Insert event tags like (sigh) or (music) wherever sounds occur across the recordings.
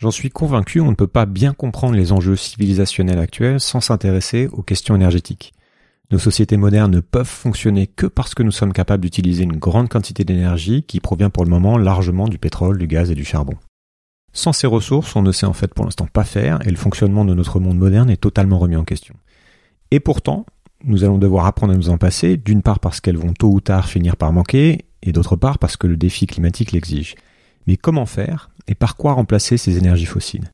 J'en suis convaincu, on ne peut pas bien comprendre les enjeux civilisationnels actuels sans s'intéresser aux questions énergétiques. Nos sociétés modernes ne peuvent fonctionner que parce que nous sommes capables d'utiliser une grande quantité d'énergie qui provient pour le moment largement du pétrole, du gaz et du charbon. Sans ces ressources, on ne sait en fait pour l'instant pas faire et le fonctionnement de notre monde moderne est totalement remis en question. Et pourtant, nous allons devoir apprendre à nous en passer, d'une part parce qu'elles vont tôt ou tard finir par manquer, et d'autre part parce que le défi climatique l'exige. Mais comment faire et par quoi remplacer ces énergies fossiles?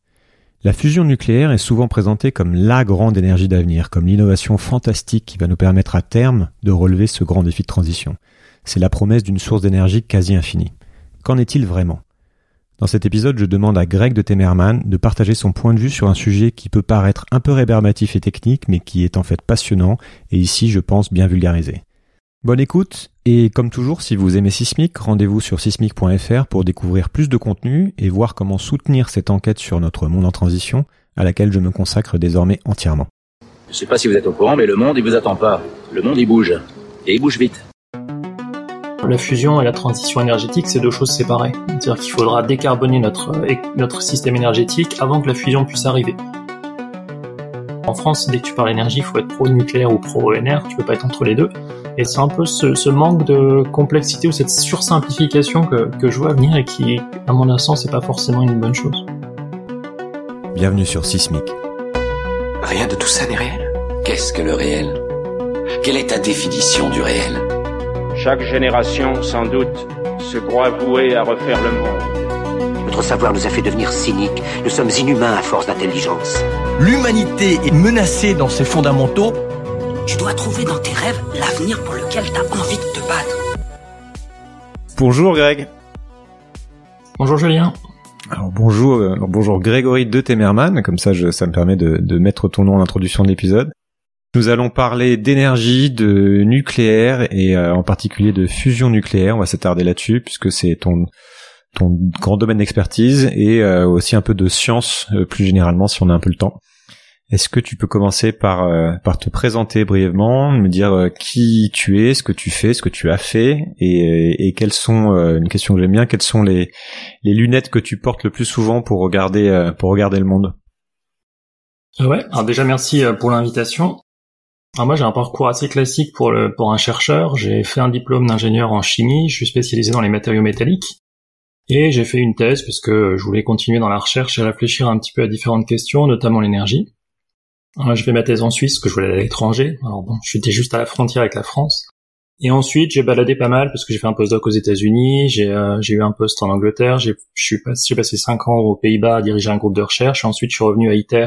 La fusion nucléaire est souvent présentée comme la grande énergie d'avenir, comme l'innovation fantastique qui va nous permettre à terme de relever ce grand défi de transition. C'est la promesse d'une source d'énergie quasi infinie. Qu'en est-il vraiment? Dans cet épisode, je demande à Greg de Temerman de partager son point de vue sur un sujet qui peut paraître un peu rébarbatif et technique, mais qui est en fait passionnant, et ici, je pense, bien vulgarisé. Bonne écoute, et comme toujours, si vous aimez Sismic, rendez-vous sur sismic.fr pour découvrir plus de contenu et voir comment soutenir cette enquête sur notre monde en transition, à laquelle je me consacre désormais entièrement. Je sais pas si vous êtes au courant, mais le monde, il vous attend pas. Le monde, il bouge. Et il bouge vite. La fusion et la transition énergétique, c'est deux choses séparées. C'est-à-dire qu'il faudra décarboner notre, notre système énergétique avant que la fusion puisse arriver. En France, dès que tu parles énergie, il faut être pro-nucléaire ou pro-ENR, tu peux pas être entre les deux. Et c'est un peu ce, manque de complexité ou cette sursimplification que, que je vois venir et qui, à mon sens, c'est pas forcément une bonne chose. Bienvenue sur Sismic. Rien de tout ça n'est réel. Qu'est-ce que le réel? Quelle est ta définition du réel? Chaque génération, sans doute, se croit vouée à refaire le monde. Notre savoir nous a fait devenir cyniques. Nous sommes inhumains à force d'intelligence. L'humanité est menacée dans ses fondamentaux. Tu dois trouver dans tes rêves l'avenir pour lequel tu as envie de te battre. Bonjour Greg. Bonjour Julien. Alors bonjour, euh, bonjour Grégory de Temerman, comme ça je, ça me permet de, de mettre ton nom en introduction de l'épisode. Nous allons parler d'énergie, de nucléaire et euh, en particulier de fusion nucléaire. On va s'attarder là-dessus puisque c'est ton ton grand domaine d'expertise et euh, aussi un peu de science euh, plus généralement si on a un peu le temps. Est-ce que tu peux commencer par par te présenter brièvement, me dire qui tu es, ce que tu fais, ce que tu as fait et, et quelles sont une question que j'aime bien, quelles sont les lunettes que tu portes le plus souvent pour regarder pour regarder le monde? Ouais, alors déjà merci pour l'invitation. Alors moi j'ai un parcours assez classique pour, pour un chercheur. J'ai fait un diplôme d'ingénieur en chimie, je suis spécialisé dans les matériaux métalliques. Et j'ai fait une thèse parce que je voulais continuer dans la recherche et réfléchir un petit peu à différentes questions, notamment l'énergie. J'ai fait ma thèse en Suisse, que je voulais aller à l'étranger. Alors bon, j'étais juste à la frontière avec la France. Et ensuite, j'ai baladé pas mal parce que j'ai fait un postdoc aux États-Unis, j'ai euh, eu un poste en Angleterre, j'ai passé, passé cinq ans aux Pays-Bas à diriger un groupe de recherche. Et ensuite, je suis revenu à ITER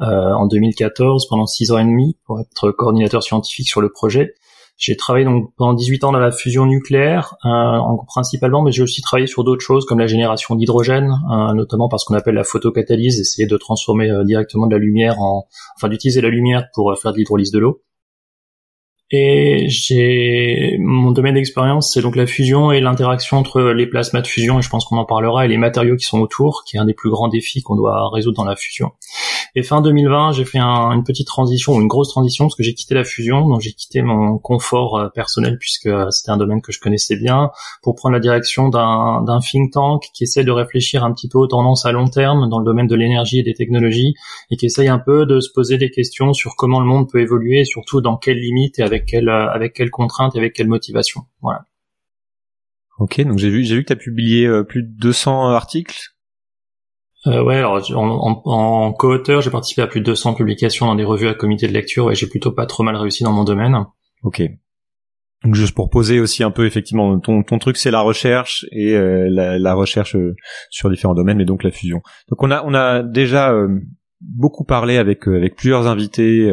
euh, en 2014 pendant six ans et demi pour être coordinateur scientifique sur le projet. J'ai travaillé donc pendant 18 ans dans la fusion nucléaire, euh, en, principalement, mais j'ai aussi travaillé sur d'autres choses comme la génération d'hydrogène, euh, notamment parce qu'on appelle la photocatalyse, essayer de transformer directement de la lumière en, enfin d'utiliser la lumière pour faire de l'hydrolyse de l'eau. Et j'ai mon domaine d'expérience, c'est donc la fusion et l'interaction entre les plasmas de fusion, et je pense qu'on en parlera, et les matériaux qui sont autour, qui est un des plus grands défis qu'on doit résoudre dans la fusion. Et fin 2020, j'ai fait une petite transition, ou une grosse transition, parce que j'ai quitté la fusion, donc j'ai quitté mon confort euh, personnel, puisque euh, c'était un domaine que je connaissais bien, pour prendre la direction d'un think tank qui essaie de réfléchir un petit peu aux tendances à long terme dans le domaine de l'énergie et des technologies, et qui essaye un peu de se poser des questions sur comment le monde peut évoluer, et surtout dans quelles limites et avec avec quelle euh, avec quelle contrainte et avec quelle motivation. Voilà. Ok, donc j'ai vu j'ai vu que tu as publié euh, plus de 200 articles. Euh, ouais, alors en, en, co-auteur, j'ai participé à plus de 200 publications dans des revues à comité de lecture et j'ai plutôt pas trop mal réussi dans mon domaine. Ok. Donc juste pour poser aussi un peu effectivement ton ton truc c'est la recherche et la, la, recherche sur différents domaines mais donc la fusion. Donc on a on a déjà beaucoup parlé avec avec plusieurs invités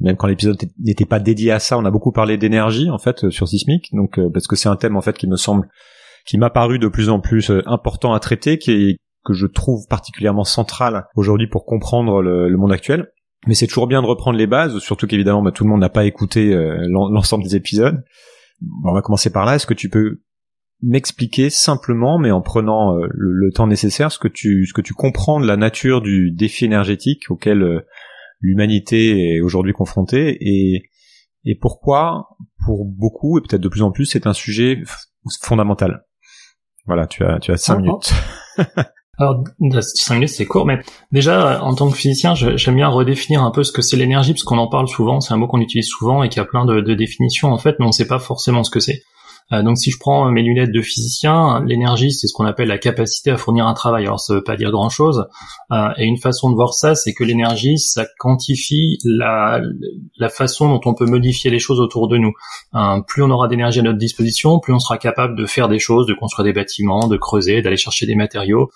même quand l'épisode n'était pas dédié à ça, on a beaucoup parlé d'énergie en fait euh, sur Sismic, donc euh, parce que c'est un thème en fait qui me semble, qui m'a paru de plus en plus euh, important à traiter, qui est que je trouve particulièrement central aujourd'hui pour comprendre le, monde actuel. Mais c'est toujours bien de reprendre les bases, surtout qu'évidemment bah, tout le monde n'a pas écouté l'ensemble des épisodes. on va commencer par là. Est-ce que tu peux m'expliquer simplement, mais en prenant le, le, temps nécessaire, ce que tu ce que tu comprends de la nature du défi énergétique auquel l'humanité est aujourd'hui confrontée et, et pourquoi, pour beaucoup et peut-être de plus en plus, c'est un sujet fondamental. Voilà, tu as tu as cinq minutes. (laughs) Alors, 5 minutes, c'est court, mais déjà, en tant que physicien, j'aime bien redéfinir un peu ce que c'est l'énergie, parce qu'on en parle souvent, c'est un mot qu'on utilise souvent et qui a plein de, de définitions, en fait, mais on ne sait pas forcément ce que c'est. Euh, donc si je prends mes lunettes de physicien, l'énergie c'est ce qu'on appelle la capacité à fournir un travail. Alors ça veut pas dire grand chose. Euh, et une façon de voir ça, c'est que l'énergie ça quantifie la, la façon dont on peut modifier les choses autour de nous. Euh, plus on aura d'énergie à notre disposition, plus on sera capable de faire des choses, de construire des bâtiments, de creuser, d'aller chercher des matériaux.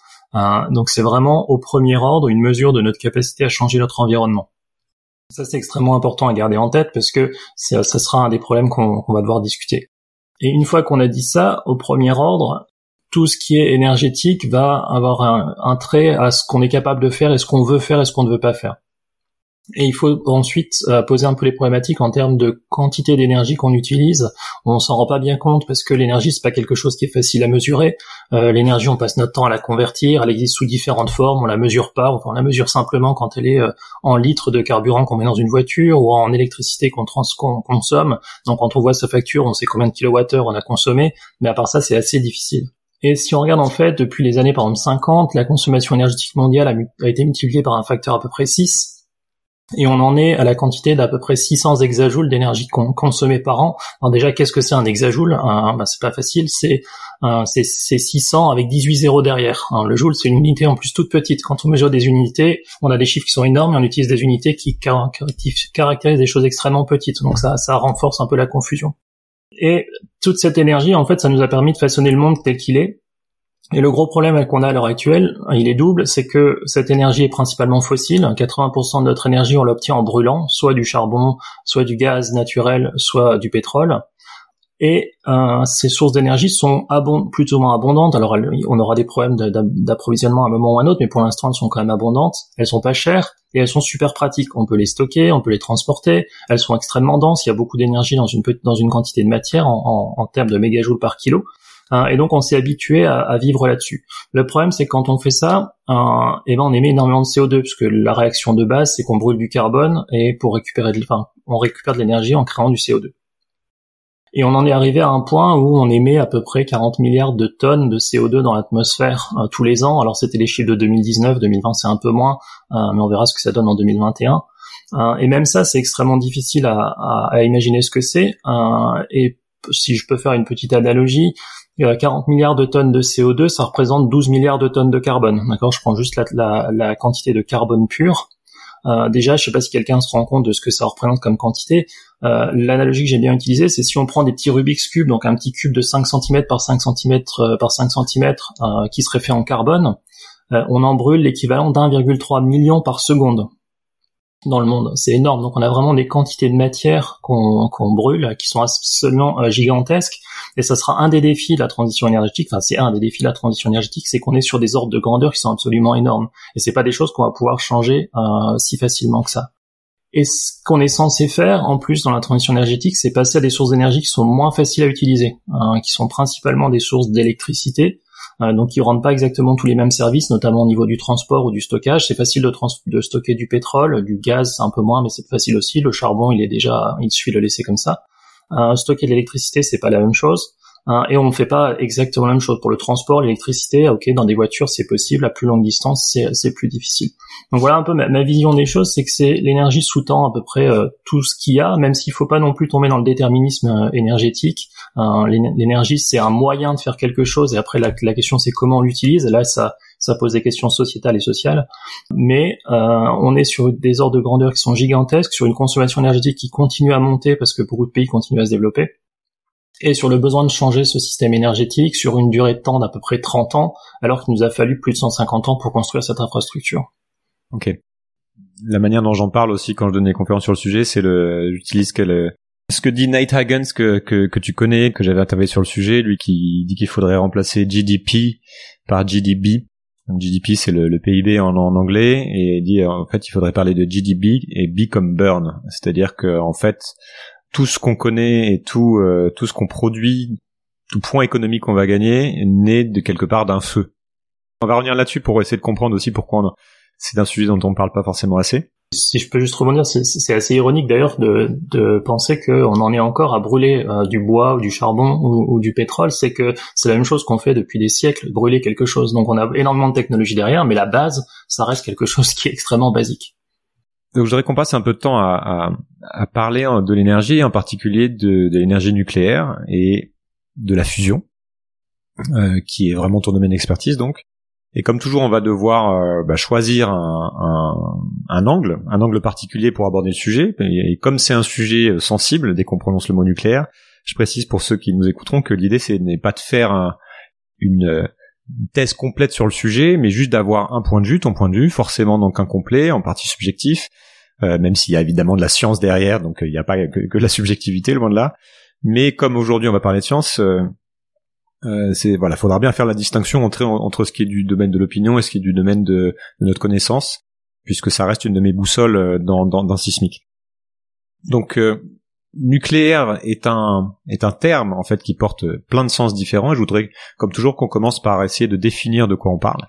donc c'est vraiment au premier ordre une mesure de notre capacité à changer notre environnement. Ça, c'est extrêmement important à garder en tête parce que ça, sera un des problèmes qu'on va devoir discuter. Et une fois qu'on a dit ça, au premier ordre, tout ce qui est énergétique va avoir un, trait à ce qu'on est capable de faire et ce qu'on veut faire et ce qu'on ne veut pas faire. Et il faut ensuite euh, poser un peu les problématiques en termes de quantité d'énergie qu'on utilise. On s'en rend pas bien compte parce que l'énergie c'est pas quelque chose qui est facile à mesurer. Euh, l'énergie on passe notre temps à la convertir, elle existe sous différentes formes, on la mesure pas, on la mesure simplement quand elle est euh, en litres de carburant qu'on met dans une voiture ou en électricité qu'on consomme. Donc quand on voit sa facture, on sait combien de kilowattheures on a consommé, mais à part ça c'est assez difficile. Et si on regarde en fait depuis les années par exemple 50, la consommation énergétique mondiale a, a été multipliée par un facteur à peu près 6 et on en est à la quantité d'à peu près 600 hexajoules d'énergie consommée par an. Alors déjà, qu'est-ce que c'est un hexajoule ben, C'est pas facile, c'est c'est 600 avec 18 zéros derrière. le joule, c'est une unité en plus toute petite. Quand on mesure des unités, on a des chiffres qui sont énormes et on utilise des unités qui caractérisent des choses extrêmement petites. Donc ça, ça renforce un peu la confusion. Et toute cette énergie, en fait, ça nous a permis de façonner le monde tel qu'il est. Et le gros problème qu'on a à l'heure actuelle, il est double, c'est que cette énergie est principalement fossile. 80% de notre énergie, on l'obtient en brûlant, soit du charbon, soit du gaz naturel, soit du pétrole. Et euh, ces sources d'énergie sont abond plutôt moins abondantes. Alors on aura des problèmes d'approvisionnement à un moment ou à un autre, mais pour l'instant elles sont quand même abondantes. Elles sont pas chères et elles sont super pratiques. On peut les stocker, on peut les transporter. Elles sont extrêmement denses. Il y a beaucoup d'énergie dans une dans une quantité de matière en termes de mégajoules par kilo. Hein, et donc on s'est habitué à, vivre là-dessus. Le problème c'est que quand on fait ça, euh, eh ben on émet énormément de CO2 puisque la réaction de base c'est qu'on brûle du carbone et pour récupérer de, enfin, on récupère de l'énergie en créant du CO2. Et on en est arrivé à un point où on émet à peu près 40 milliards de tonnes de CO2 dans l'atmosphère euh, tous les ans. Alors c'était les chiffres de 2019, 2020 c'est un peu moins, mais on verra ce que ça donne en 2021. Euh, et même ça c'est extrêmement difficile à, imaginer ce que c'est. et si je peux faire une petite analogie, 40 milliards de tonnes de CO2, ça représente 12 milliards de tonnes de carbone. D'accord Je prends juste la, quantité de carbone pur. Euh, déjà, je sais pas si quelqu'un se rend compte de ce que ça représente comme quantité. Euh, l'analogie que j'ai bien utilisée, c'est si on prend des petits Rubik's Cube, donc un petit cube de 5 cm par 5 cm euh, par 5 cm qui serait fait en carbone, on en brûle l'équivalent d'1,3 million par seconde dans le monde. C'est énorme. Donc on a vraiment des quantités de matière qu'on brûle qui sont absolument euh, gigantesques. Et ça sera un des défis de la transition énergétique. Enfin, c'est un des défis de la transition énergétique, c'est qu'on est sur des ordres de grandeur qui sont absolument énormes. Et c'est pas des choses qu'on va pouvoir changer euh, si facilement que ça. Et ce qu'on est censé faire, en plus, dans la transition énergétique, c'est passer à des sources d'énergie qui sont moins faciles à utiliser, hein, qui sont principalement des sources d'électricité, donc ils rendent pas exactement tous les mêmes services, notamment au niveau du transport ou du stockage. C'est facile de, de stocker du pétrole, du gaz, c'est un peu moins, mais c'est facile aussi. Le charbon, il est déjà, il suffit de le laisser comme ça. Euh, stocker de l'électricité, c'est pas la même chose. Hein, et on ne fait pas exactement la même chose pour le transport, l'électricité. Ok, dans des voitures c'est possible, à plus longue distance c'est plus difficile. Donc voilà un peu ma, vision des choses, c'est que c'est l'énergie sous-tend à peu près euh, tout ce qu'il y a, même s'il faut pas non plus tomber dans le déterminisme euh, énergétique. Euh, l'énergie c'est un moyen de faire quelque chose, et après la, question c'est comment on l'utilise. Là ça ça pose des questions sociétales et sociales, mais on est sur des ordres de grandeur qui sont gigantesques, sur une consommation énergétique qui continue à monter parce que beaucoup de pays continuent à se développer et sur le besoin de changer ce système énergétique sur une durée de temps d'à peu près 30 ans, alors qu'il nous a fallu plus de 150 ans pour construire cette infrastructure. Ok. La manière dont j'en parle aussi quand je donne des conférences sur le sujet, c'est le, j'utilise que ce que dit Nate Hagens que, que, que tu connais, que j'avais interviewé sur le sujet, lui qui dit qu'il faudrait remplacer GDP par GDB. GDP c'est le, PIB en, en anglais et il dit en fait il faudrait parler de GDB et B comme burn, c'est-à-dire que en fait tout ce qu'on connaît et tout euh, tout ce qu'on produit, tout point économique qu'on va gagner, naît de quelque part d'un feu. On va revenir là-dessus pour essayer de comprendre aussi pourquoi c'est un sujet dont on parle pas forcément assez. Si je peux juste rebondir, c'est assez ironique d'ailleurs de, de penser qu'on en est encore à brûler euh, du bois ou du charbon ou, du pétrole. C'est que c'est la même chose qu'on fait depuis des siècles, brûler quelque chose. Donc on a énormément de technologie derrière, mais la base, ça reste quelque chose qui est extrêmement basique. Donc je voudrais qu'on passe un peu de temps à, à, à parler de l'énergie, en particulier de, de l'énergie nucléaire et de la fusion, euh, qui est vraiment ton domaine d'expertise donc. Et comme toujours, on va devoir euh, bah, choisir un, un, un, angle, un angle particulier pour aborder le sujet. Et, comme c'est un sujet euh, sensible, dès qu'on prononce le mot nucléaire, je précise pour ceux qui nous écouteront que l'idée ce n'est pas de faire une, thèse complète sur le sujet, mais juste d'avoir un point de vue, ton point de vue, forcément donc incomplet, en partie subjectif, euh, même s'il y a évidemment de la science derrière, donc il n'y a pas que, que, la subjectivité, loin de là. Mais comme aujourd'hui on va parler de science, euh, c'est voilà, faudra bien faire la distinction entre entre ce qui est du domaine de l'opinion et ce qui est du domaine de, notre connaissance, puisque ça reste une de mes boussoles euh, dans dans, dans sismique. Donc euh, nucléaire est un est un terme en fait qui porte plein de sens différents. Et je voudrais, comme toujours, qu'on commence par essayer de définir de quoi on parle.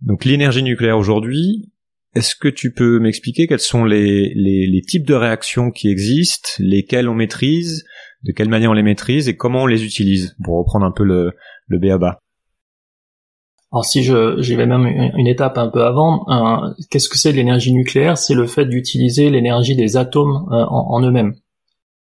Donc l'énergie nucléaire aujourd'hui, est-ce que tu peux m'expliquer quels sont les, les, les, types de réactions qui existent, lesquelles on maîtrise, de quelle manière on les maîtrise et comment on les utilise, pour reprendre un peu le, le BABA. Alors si je j'y vais même une étape un peu avant, qu'est-ce que c'est l'énergie nucléaire? C'est le fait d'utiliser l'énergie des atomes euh, en eux-mêmes.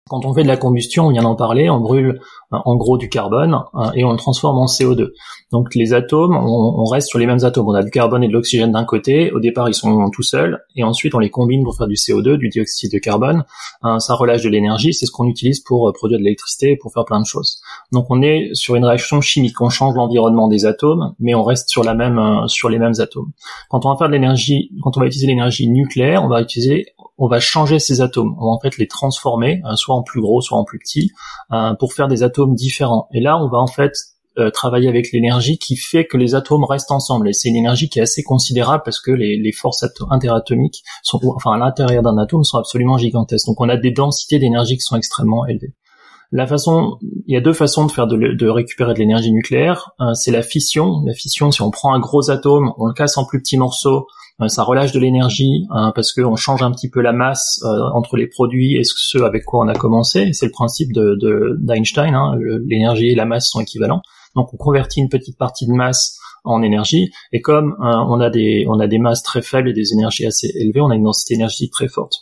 Quand on fait de la combustion, on vient d'en parler, on brûle euh, en gros du carbone euh, et on le transforme en CO2. Donc les atomes, on, reste sur les mêmes atomes. On a du carbone et de l'oxygène d'un côté. Au départ, ils sont tout seuls et ensuite on les combine pour faire du CO2, du dioxyde de carbone. Euh, ça relâche de l'énergie. C'est ce qu'on utilise pour produire de l'électricité et pour faire plein de choses. Donc on est sur une réaction chimique. On change l'environnement des atomes, mais on reste sur la même sur les mêmes atomes. Quand on va faire de l'énergie, quand on va utiliser l'énergie nucléaire, on va utiliser on va changer ces atomes. On va en fait les transformer, euh, soit en plus gros, soit en plus petits, euh, pour faire des atomes différents. Et là, on va en fait euh, travailler avec l'énergie qui fait que les atomes restent ensemble. Et c'est une énergie qui est assez considérable parce que les, forces interatomiques sont, enfin à l'intérieur d'un atome, sont absolument gigantesques. Donc on a des densités d'énergie qui sont extrêmement élevées. La façon, il y a deux façons de faire de, récupérer de l'énergie nucléaire. c'est la fission. La fission, si on prend un gros atome, on le casse en plus petits morceaux, ça relâche de l'énergie hein, parce qu'on change un petit peu la masse euh, entre les produits et ce avec quoi on a commencé. C'est le principe de d'Einstein. Hein, l'énergie et la masse sont équivalents. Donc on convertit une petite partie de masse en énergie et comme euh, on a des on a des masses très faibles et des énergies assez élevées, on a une densité énergétique très forte.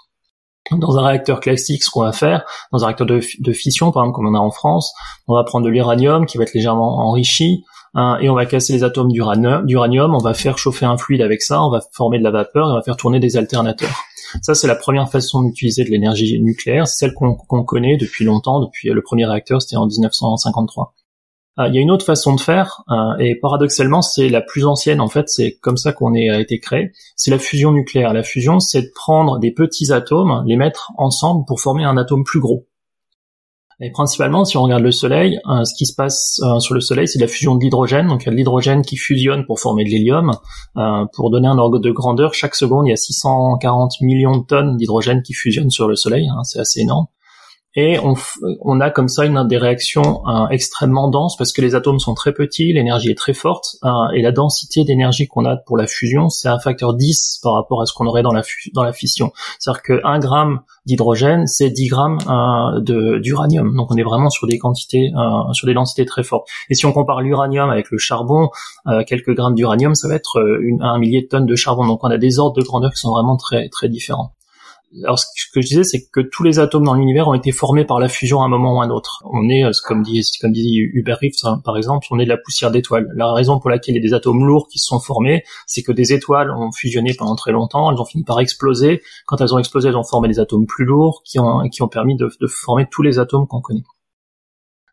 Dans un réacteur classique, ce qu'on va faire, dans un réacteur de, de, fission, par exemple, comme on a en France, on va prendre de l'uranium qui va être légèrement enrichi, Hein, et on va casser les atomes d'uranium, on va faire chauffer un fluide avec ça, on va former de la vapeur et on va faire tourner des alternateurs. Ça, c'est la première façon d'utiliser de l'énergie nucléaire, c'est celle qu'on connaît depuis longtemps, depuis le premier réacteur, c'était en 1953. Euh, il y a une autre façon de faire, euh, et paradoxalement, c'est la plus ancienne, en fait, c'est comme ça qu'on a été créé, c'est la fusion nucléaire. La fusion, c'est de prendre des petits atomes, les mettre ensemble pour former un atome plus gros. Et principalement, si on regarde le Soleil, euh, ce qui se passe euh, sur le Soleil, c'est la fusion de l'hydrogène. Donc il y a de l'hydrogène qui fusionne pour former de l'hélium. Euh, pour donner un ordre de grandeur, chaque seconde, il y a 640 millions de tonnes d'hydrogène qui fusionnent sur le Soleil. Hein, c'est assez énorme et on, on, a comme ça une des réactions euh, extrêmement denses parce que les atomes sont très petits, l'énergie est très forte euh, et la densité d'énergie qu'on a pour la fusion c'est un facteur 10 par rapport à ce qu'on aurait dans la, fission. C'est-à-dire que 1 gramme d'hydrogène c'est 10 grammes euh, d'uranium. Donc on est vraiment sur des quantités, euh, sur des densités très fortes. Et si on compare l'uranium avec le charbon, quelques grammes d'uranium ça va être une, un millier de tonnes de charbon. Donc on a des ordres de grandeur qui sont vraiment très très différents alors ce que je disais, c'est que tous les atomes dans l'univers ont été formés par la fusion à un moment ou à un autre. On est, euh, comme dit, comme dit Hubert Reeves, hein, par exemple, on est de la poussière d'étoiles. La raison pour laquelle il y a des atomes lourds qui se sont formés, c'est que des étoiles ont fusionné pendant très longtemps, elles ont fini par exploser. Quand elles ont explosé, elles ont formé des atomes plus lourds qui ont, qui ont permis de, former tous les atomes qu'on connaît.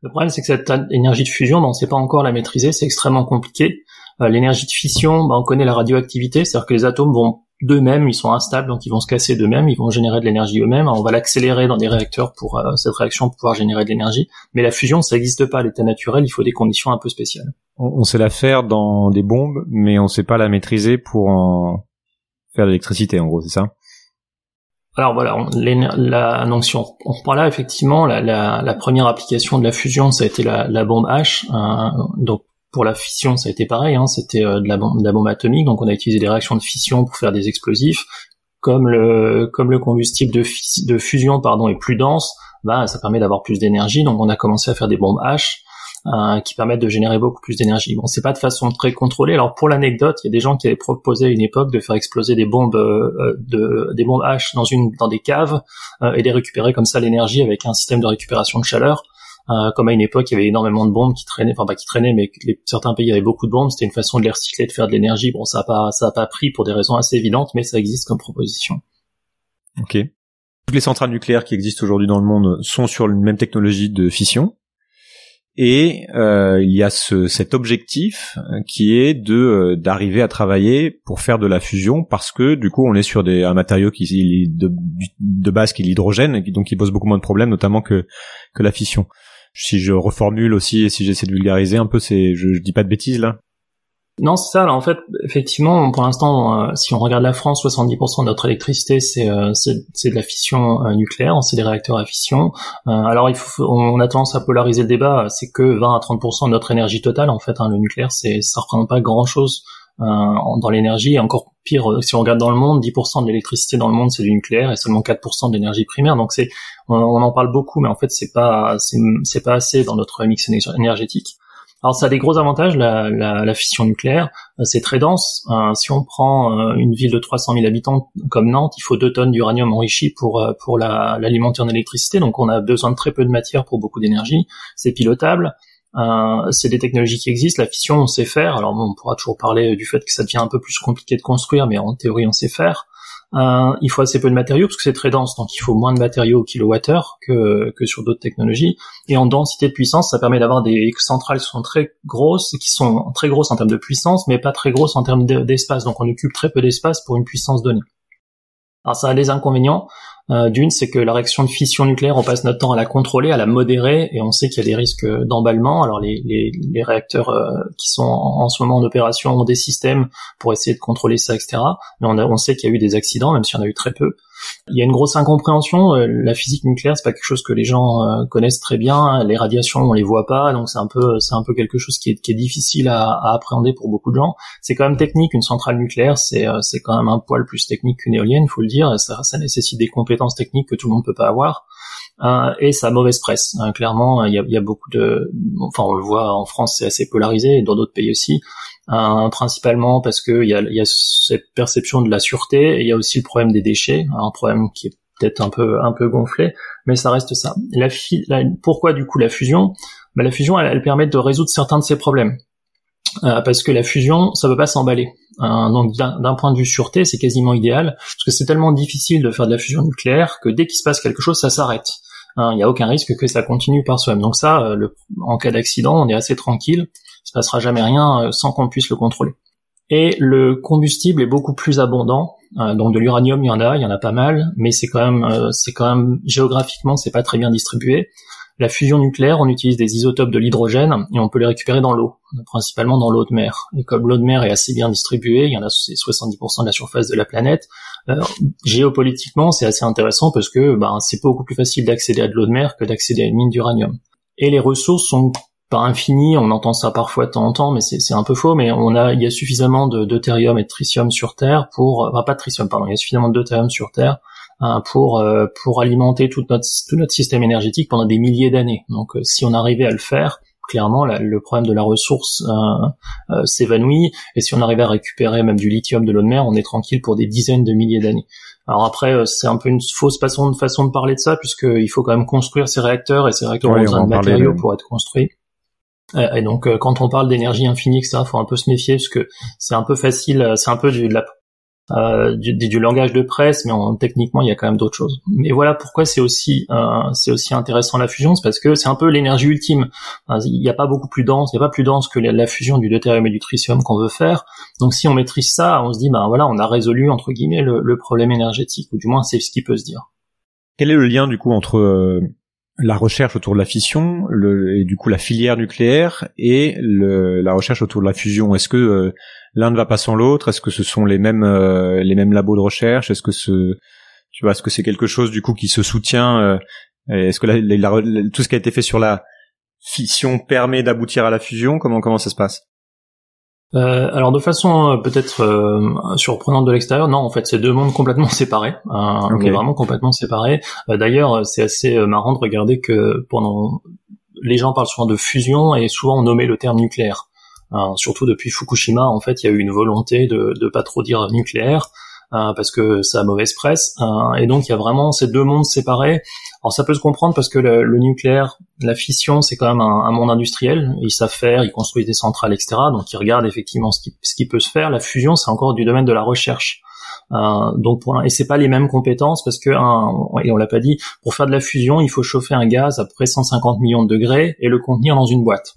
Le problème, c'est que cette énergie de fusion, ben, on ne sait pas encore la maîtriser, c'est extrêmement compliqué. Euh, l'énergie de fission, ben, on connaît la radioactivité, c'est-à-dire que les atomes vont d'eux-mêmes, ils sont instables, donc ils vont se casser d'eux-mêmes, ils vont générer de l'énergie eux-mêmes. On va l'accélérer dans des réacteurs pour euh, cette réaction pouvoir générer de l'énergie. Mais la fusion, ça n'existe pas à l'état naturel, il faut des conditions un peu spéciales. On, sait la faire dans des bombes, mais on sait pas la maîtriser pour en faire de l'électricité, en gros, c'est ça? Alors voilà, la, donc si on, reprend là, effectivement, la, première application de la fusion, ça a été la, bombe H. Euh, donc pour la fission, ça a été pareil, hein, c'était euh, de, la bombe, atomique, donc on a utilisé des réactions de fission pour faire des explosifs. comme le comme le combustible de, de fusion pardon est plus dense, bah ça permet d'avoir plus d'énergie. Donc on a commencé à faire des bombes H euh, qui permettent de générer beaucoup plus d'énergie. Bon, c'est pas de façon très contrôlée. Alors pour l'anecdote, il y a des gens qui avaient proposé à une époque de faire exploser des bombes euh, de des bombes H dans une dans des caves euh, et de récupérer comme ça l'énergie avec un système de récupération de chaleur. Euh, comme à une époque, il y avait énormément de bombes qui traînaient, enfin pas qui traînaient, mais certains pays avaient beaucoup de bombes. C'était une façon de les recycler, de faire de l'énergie. Bon, ça a pas, ça a pas pris pour des raisons assez évidentes, mais ça existe comme proposition. Ok. Toutes les centrales nucléaires qui existent aujourd'hui dans le monde sont sur une même technologie de fission. Et euh, il y a ce, cet objectif euh, qui est de euh, d'arriver à travailler pour faire de la fusion parce que du coup on est sur des, un matériau qui de, de base qui est l'hydrogène donc qui pose beaucoup moins de problèmes notamment que que la fission. Si je reformule aussi et si j'essaie de vulgariser un peu, c'est je, je dis pas de bêtises là. Non, c'est ça. Alors, en fait, effectivement, pour l'instant, euh, si on regarde la France, 70% de notre électricité, c'est euh, de la fission euh, nucléaire, c'est des réacteurs à fission. alors, il faut, on a tendance à polariser le débat. C'est que 20 à 30% de notre énergie totale, en fait, hein, le nucléaire, c'est ça représente pas grand-chose dans l'énergie. Encore pire, si on regarde dans le monde, 10% de l'électricité dans le monde, c'est du nucléaire et seulement 4% de l'énergie primaire. Donc, c'est on, en parle beaucoup, mais en fait, c'est pas c'est pas assez dans notre mix énergétique. Alors ça a des gros avantages, la, la, fission nucléaire, euh, c'est très dense. Euh, si on prend euh, une ville de 300 000 habitants comme Nantes, il faut 2 tonnes d'uranium enrichi pour l'alimenter en électricité, donc on a besoin de très peu de matière pour beaucoup d'énergie. C'est pilotable. Euh, c'est des technologies qui existent. La fission, on sait faire. Alors on pourra toujours parler du fait que ça devient un peu plus compliqué de construire, mais en théorie, on sait faire. Euh, il faut assez peu de matériaux parce que c'est très dense, donc il faut moins de matériaux au kilowattheure que, que sur d'autres technologies. Et en densité de puissance, ça permet d'avoir des centrales qui sont très grosses, qui sont très grosses en termes de puissance, mais pas très grosses en termes d'espace. Donc on occupe très peu d'espace pour une puissance donnée. Alors ça a des inconvénients. Euh, d'une, c'est que la réaction de fission nucléaire, on passe notre temps à la contrôler, à la modérer, et on sait qu'il y a des risques d'emballement. Alors les, réacteurs euh, qui sont en, ce moment en opération ont des systèmes pour essayer de contrôler ça, etc. Mais on, on sait qu'il y a eu des accidents, même s'il y en a eu très peu. Il y a une grosse incompréhension. Euh, la physique nucléaire, c'est pas quelque chose que les gens connaissent très bien. Les radiations, on les voit pas, donc c'est un peu, c'est un peu quelque chose qui est, qui est difficile à, à, appréhender pour beaucoup de gens. C'est quand même technique. Une centrale nucléaire, c'est, c'est quand même un poil plus technique qu'une éolienne, il faut le dire. Ça, ça nécessite des compétences techniques que tout le monde peut pas avoir. Euh, et sa mauvaise presse. Hein, clairement, il y a, y a, beaucoup de, enfin on le voit en France, c'est assez polarisé, et dans d'autres pays aussi, euh, principalement parce que il y a, y a, cette perception de la sûreté, et il y a aussi le problème des déchets, hein, un problème qui est peut-être un peu un peu gonflé, mais ça reste ça. La, la pourquoi du coup la fusion? Bah, La fusion, elle, elle, permet de résoudre certains de ces problèmes, euh, parce que la fusion, ça peut pas s'emballer. Euh, donc d'un point de vue sûreté, c'est quasiment idéal, parce que c'est tellement difficile de faire de la fusion nucléaire que dès qu'il se passe quelque chose, ça s'arrête. Hein, il n'y a aucun risque que ça continue par soi-même. Donc ça, euh, le, en cas d'accident, on est assez tranquille, il se passera jamais rien euh, sans qu'on puisse le contrôler. Et le combustible est beaucoup plus abondant. donc de l'uranium, il y en a, il y en a pas mal, mais c'est quand même, c'est quand même géographiquement, c'est pas très bien distribué. La fusion nucléaire, on utilise des isotopes de l'hydrogène et on peut les récupérer dans l'eau, principalement dans l'eau de mer. Et comme l'eau de mer est assez bien distribuée, il y en a 70% de la surface de la planète, euh, géopolitiquement c'est assez intéressant parce que ben, c'est beaucoup plus facile d'accéder à de l'eau de mer que d'accéder à une mine d'uranium. Et les ressources sont pas infinies, on entend ça parfois de temps en temps, mais c'est un peu faux, mais on a, il y a suffisamment de deutérium et de tritium sur Terre pour, enfin pas de tritium, pardon, il y a suffisamment de deutérium sur Terre Hein, pour euh, pour alimenter tout notre tout notre système énergétique pendant des milliers d'années. Donc euh, si on arrivait à le faire, clairement le problème de la ressource euh, s'évanouit et si on arrivait à récupérer même du lithium de l'eau de mer, on est tranquille pour des dizaines de milliers d'années. Alors après, c'est un peu une fausse façon, façon de parler de ça, puisqu'il faut quand même construire ces réacteurs, et ces réacteurs ont besoin de matériaux pour être construits. Et donc, quand on parle d'énergie infinie, etc., faut un peu se méfier, parce que c'est un peu facile, c'est un peu euh, du, du, langage de presse, mais en, techniquement il y a quand même d'autres choses. Mais voilà pourquoi c'est aussi euh, c'est aussi intéressant la fusion, c'est parce que c'est un peu l'énergie ultime. Il n'y a pas beaucoup plus dense, il n'y a pas plus dense que la, fusion du deutérium et du tritium qu'on veut faire. Donc si on maîtrise ça, on se dit ben voilà, on a résolu entre guillemets le, le problème énergétique, ou du moins c'est ce qui peut se dire. Quel est le lien du coup entre euh, la recherche autour de la fission et du coup la filière nucléaire et la recherche autour de la fusion. Est-ce que euh, l'un ne va pas sans l'autre? Est-ce que ce sont les mêmes euh, les mêmes labos de recherche? Est-ce que ce tu vois est-ce que c'est quelque chose du coup qui se soutient euh, Est-ce que la, tout ce qui a été fait sur la fission permet d'aboutir à la fusion? Comment comment ça se passe? Euh, alors de façon euh, peut-être euh, surprenante de l'extérieur, non, en fait, c'est deux mondes complètement (laughs) séparés. On est vraiment complètement séparés. D'ailleurs, c'est assez marrant de regarder que pendant les gens parlent souvent de fusion et souvent on nommait le terme nucléaire. surtout depuis Fukushima, en fait, il y a eu une volonté de ne pas trop dire nucléaire. parce que ça a mauvaise presse. et donc il y a vraiment ces deux mondes séparés. Alors ça peut se comprendre parce que le, nucléaire, la fission, c'est quand même un, monde industriel. Ils savent faire, ils construisent des centrales, etc. Donc ils regardent effectivement ce qui, ce qui peut se faire. La fusion, c'est encore du domaine de la recherche. Euh, donc pour, et c'est pas les mêmes compétences parce que un, et on l'a pas dit, pour faire de la fusion, il faut chauffer un gaz à peu près 150 millions de degrés et le contenir dans une boîte.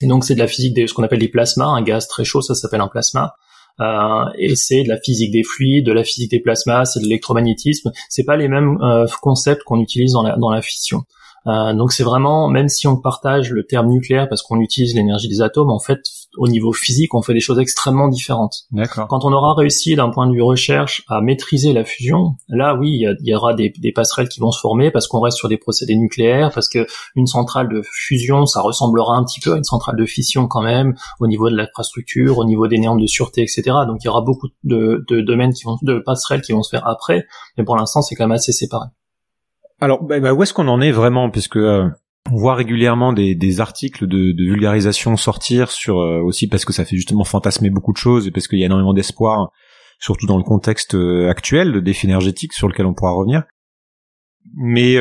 Et donc c'est de la physique de ce qu'on appelle des plasmas, un gaz très chaud, ça s'appelle un plasma. Euh, et c'est de la physique des fluides, de la physique des plasmas, c'est de l'électromagnétisme. C'est pas les mêmes euh, concepts qu'on utilise dans la, dans la fission. Euh, donc c'est vraiment, même si on partage le terme nucléaire parce qu'on utilise l'énergie des atomes, en fait, au niveau physique, on fait des choses extrêmement différentes. Quand on aura réussi d'un point de vue recherche à maîtriser la fusion, là oui, il y, aura des, des, passerelles qui vont se former parce qu'on reste sur des procédés nucléaires, parce que une centrale de fusion, ça ressemblera un petit peu à une centrale de fission quand même, au niveau de l'infrastructure, au niveau des normes de sûreté, etc. Donc il y aura beaucoup de, de domaines qui vont, de passerelles qui vont se faire après, mais pour l'instant c'est quand même assez séparé. Alors, bah, bah, où est-ce qu'on en est vraiment? Puisque euh, on voit régulièrement des, des articles de, vulgarisation sortir sur euh, aussi parce que ça fait justement fantasmer beaucoup de choses et parce qu'il y a énormément d'espoir, surtout dans le contexte euh, actuel de défi énergétique sur lequel on pourra revenir. Mais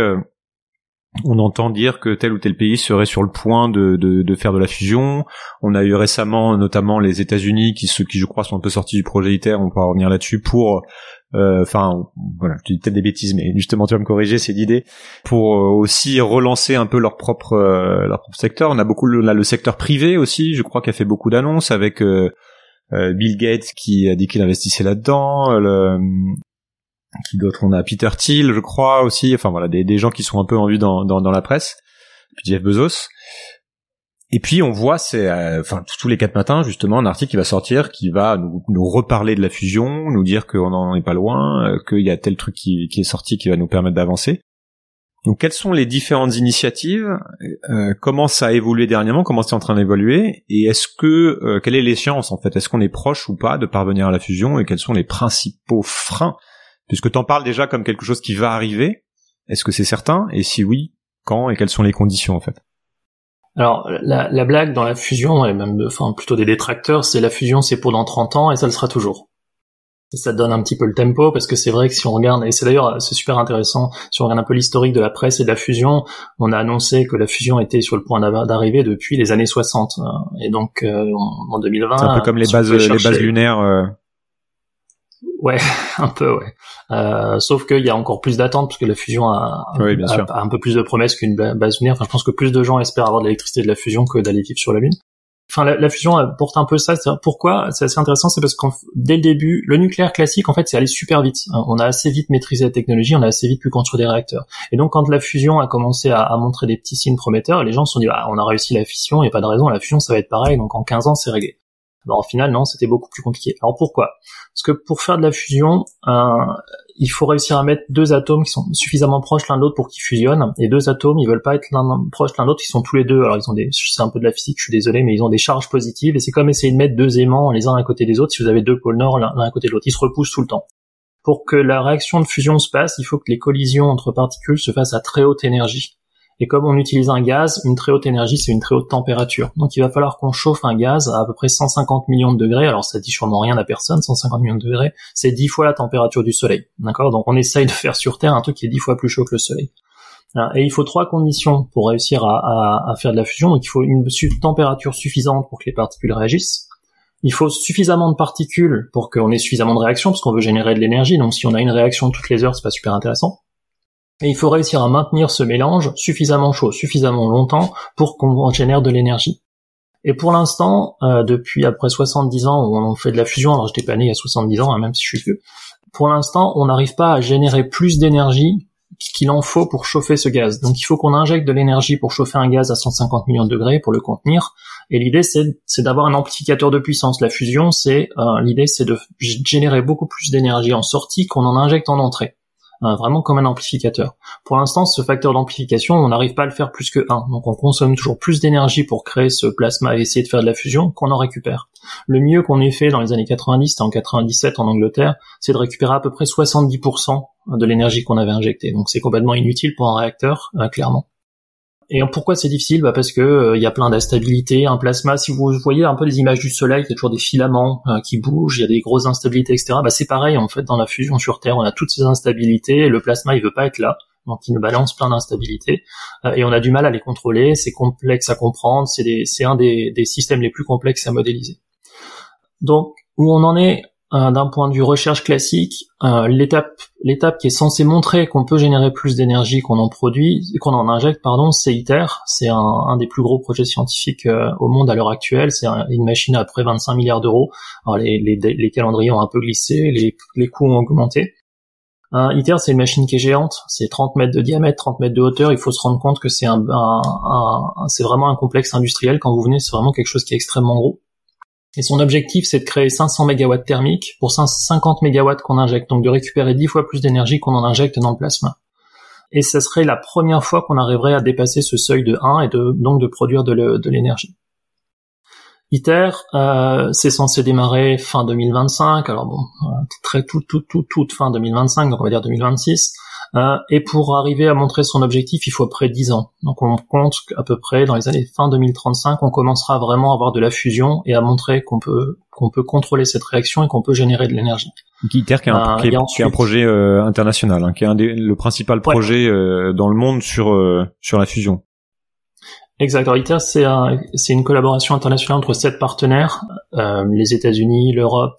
on entend dire que tel ou tel pays serait sur le point de, de, de faire de la fusion. On a eu récemment notamment les États-Unis qui, ceux qui je crois sont un peu sortis du projet ITER, on pourra revenir là-dessus, pour euh, enfin voilà, je dis peut-être des bêtises, mais justement tu vas me corriger, c'est l'idée pour euh, aussi relancer un peu leur propre euh, leur propre secteur. On a beaucoup là le secteur privé aussi, je crois, qui a fait beaucoup d'annonces avec Bill Gates qui a dit qu'il investissait là-dedans. Le, qui d'autre On a Peter Thiel, je crois aussi. Enfin voilà, des, des gens qui sont un peu en vue dans, dans, dans la presse. Puis Jeff Bezos. Et puis on voit, c'est, euh, enfin tous les quatre matins justement, un article qui va sortir, qui va nous, nous reparler de la fusion, nous dire qu'on n'en est pas loin, euh, qu'il y a tel truc qui, qui, est sorti qui va nous permettre d'avancer. Donc quelles sont les différentes initiatives? Euh, Comment ça a évolué dernièrement? Comment c'est en train d'évoluer? Et est-ce que euh, quelle est l'échéance en fait? Est-ce qu'on est proche ou pas de parvenir à la fusion? Et quels sont les principaux freins? Puisque tu en parles déjà comme quelque chose qui va arriver. Est-ce que c'est certain? Et si oui, quand? Et quelles sont les conditions en fait? Alors la, la, blague dans la fusion, et même enfin plutôt des détracteurs, c'est la fusion c'est pour dans 30 ans et ça le sera toujours. Et ça donne un petit peu le tempo parce que c'est vrai que si on regarde, et c'est d'ailleurs c'est super intéressant, si on regarde un peu l'historique de la presse et de la fusion, on a annoncé que la fusion était sur le point d'arriver depuis les années 60. Hein. Et donc euh, en 2020... C'est un peu comme les bases, les bases lunaires. Ouais, (laughs) un peu, ouais. Euh, sauf qu'il y a encore plus d'attentes parce que la fusion a, un peu plus de promesses qu'une base lunaire. Enfin, je pense que plus de gens espèrent avoir de l'électricité de la fusion que d'aller vivre sur la Lune. Enfin, la, fusion porte un peu ça. Pourquoi C'est assez intéressant, c'est parce qu'en dès le début, le nucléaire classique, en fait, c'est allé super vite. On a assez vite maîtrisé la technologie, on a assez vite pu construire des réacteurs. Et donc, quand la fusion a commencé à, montrer des petits signes prometteurs, les gens se sont dit, ah, on a réussi la fission, il n'y a pas de raison, la fusion, ça va être pareil. Donc, en 15 ans, c'est réglé. Alors, au final, non, c'était beaucoup plus compliqué. Alors pourquoi? Parce que pour faire de la fusion, euh, il faut réussir à mettre deux atomes qui sont suffisamment proches l'un de l'autre pour qu'ils fusionnent. Et deux atomes, ils veulent pas être l'un proches l'un de l'autre, ils sont tous les deux. Alors ils ont des, c'est un peu de la physique, je suis désolé, mais ils ont des charges positives. Et c'est comme essayer de mettre deux aimants les uns à côté des autres. Si vous avez deux pôles nord l'un à côté de l'autre, ils se repoussent tout le temps. Pour que la réaction de fusion se passe, il faut que les collisions entre particules se fassent à très haute énergie. Et comme on utilise un gaz, une très haute énergie, c'est une très haute température. Donc il va falloir qu'on chauffe un gaz à à peu près 150 millions de degrés. Alors ça dit sûrement rien à personne, 150 millions de degrés, c'est 10 fois la température du Soleil. D'accord? Donc on essaye de faire sur Terre un truc qui est 10 fois plus chaud que le Soleil. Et il faut trois conditions pour réussir à, faire de la fusion. Donc il faut une température suffisante pour que les particules réagissent. Il faut suffisamment de particules pour qu'on ait suffisamment de réactions, parce qu'on veut générer de l'énergie. Donc si on a une réaction toutes les heures, c'est pas super intéressant. Et il faut réussir à maintenir ce mélange suffisamment chaud, suffisamment longtemps pour qu'on génère de l'énergie. Et pour l'instant, euh, depuis après 70 ans où on fait de la fusion, alors j'étais pas né il y a 70 ans, hein, même si je suis vieux, pour l'instant, on n'arrive pas à générer plus d'énergie qu'il en faut pour chauffer ce gaz. Donc il faut qu'on injecte de l'énergie pour chauffer un gaz à 150 millions de degrés pour le contenir. Et l'idée c'est d'avoir un amplificateur de puissance. La fusion, c'est euh, l'idée c'est de générer beaucoup plus d'énergie en sortie qu'on en injecte en entrée. Vraiment comme un amplificateur. Pour l'instant, ce facteur d'amplification, on n'arrive pas à le faire plus que 1. Donc on consomme toujours plus d'énergie pour créer ce plasma et essayer de faire de la fusion qu'on en récupère. Le mieux qu'on ait fait dans les années 90, et en 97 en Angleterre, c'est de récupérer à peu près 70% de l'énergie qu'on avait injectée. Donc c'est complètement inutile pour un réacteur, clairement. Et pourquoi c'est difficile? Bah Parce que euh, il y a plein d'instabilités. Un plasma, si vous voyez un peu les images du Soleil, il y a toujours des filaments euh, qui bougent, il y a des grosses instabilités, etc. Bah, c'est pareil en fait dans la fusion sur Terre, on a toutes ces instabilités. Le plasma, il veut pas être là, donc il nous balance plein d'instabilités euh, et on a du mal à les contrôler. C'est complexe à comprendre. C'est un des, des systèmes les plus complexes à modéliser. Donc où on en est d'un point de vue recherche classique, euh, l'étape qui est censée montrer qu'on peut générer plus d'énergie qu'on en produit, qu'on en injecte, pardon, c'est ITER. C'est un, des plus gros projets scientifiques euh, au monde à l'heure actuelle. C'est une machine à près 25 milliards d'euros. Alors les, calendriers ont un peu glissé, les, coûts ont augmenté. ITER, c'est une machine qui est géante. C'est 30 mètres de diamètre, 30 mètres de hauteur. Il faut se rendre compte que c'est c'est vraiment un complexe industriel. Quand vous venez, c'est vraiment quelque chose qui est extrêmement gros. Et son objectif, c'est de créer 500 MW thermiques pour 50 MW qu'on injecte, donc de récupérer 10 fois plus d'énergie qu'on en injecte dans le plasma. Et ce serait la première fois qu'on arriverait à dépasser ce seuil de 1 et de, donc de produire de l'énergie. ITER, euh, c'est censé démarrer fin 2025, alors bon, très tout, tout, tout, toute fin 2025, donc on va dire 2026. Euh, et pour arriver à montrer son objectif, il faut à près 10 ans. Donc on compte qu'à peu près dans les années fin 2035, on commencera vraiment à avoir de la fusion et à montrer qu'on peut qu'on peut contrôler cette réaction et qu'on peut générer de l'énergie. ITER qui est un, qui est, un projet international, hein, qui est un des, le principal projet dans le monde sur sur la fusion. Exact. ITER, c'est un, une collaboration internationale entre sept partenaires euh, les États-Unis, l'Europe,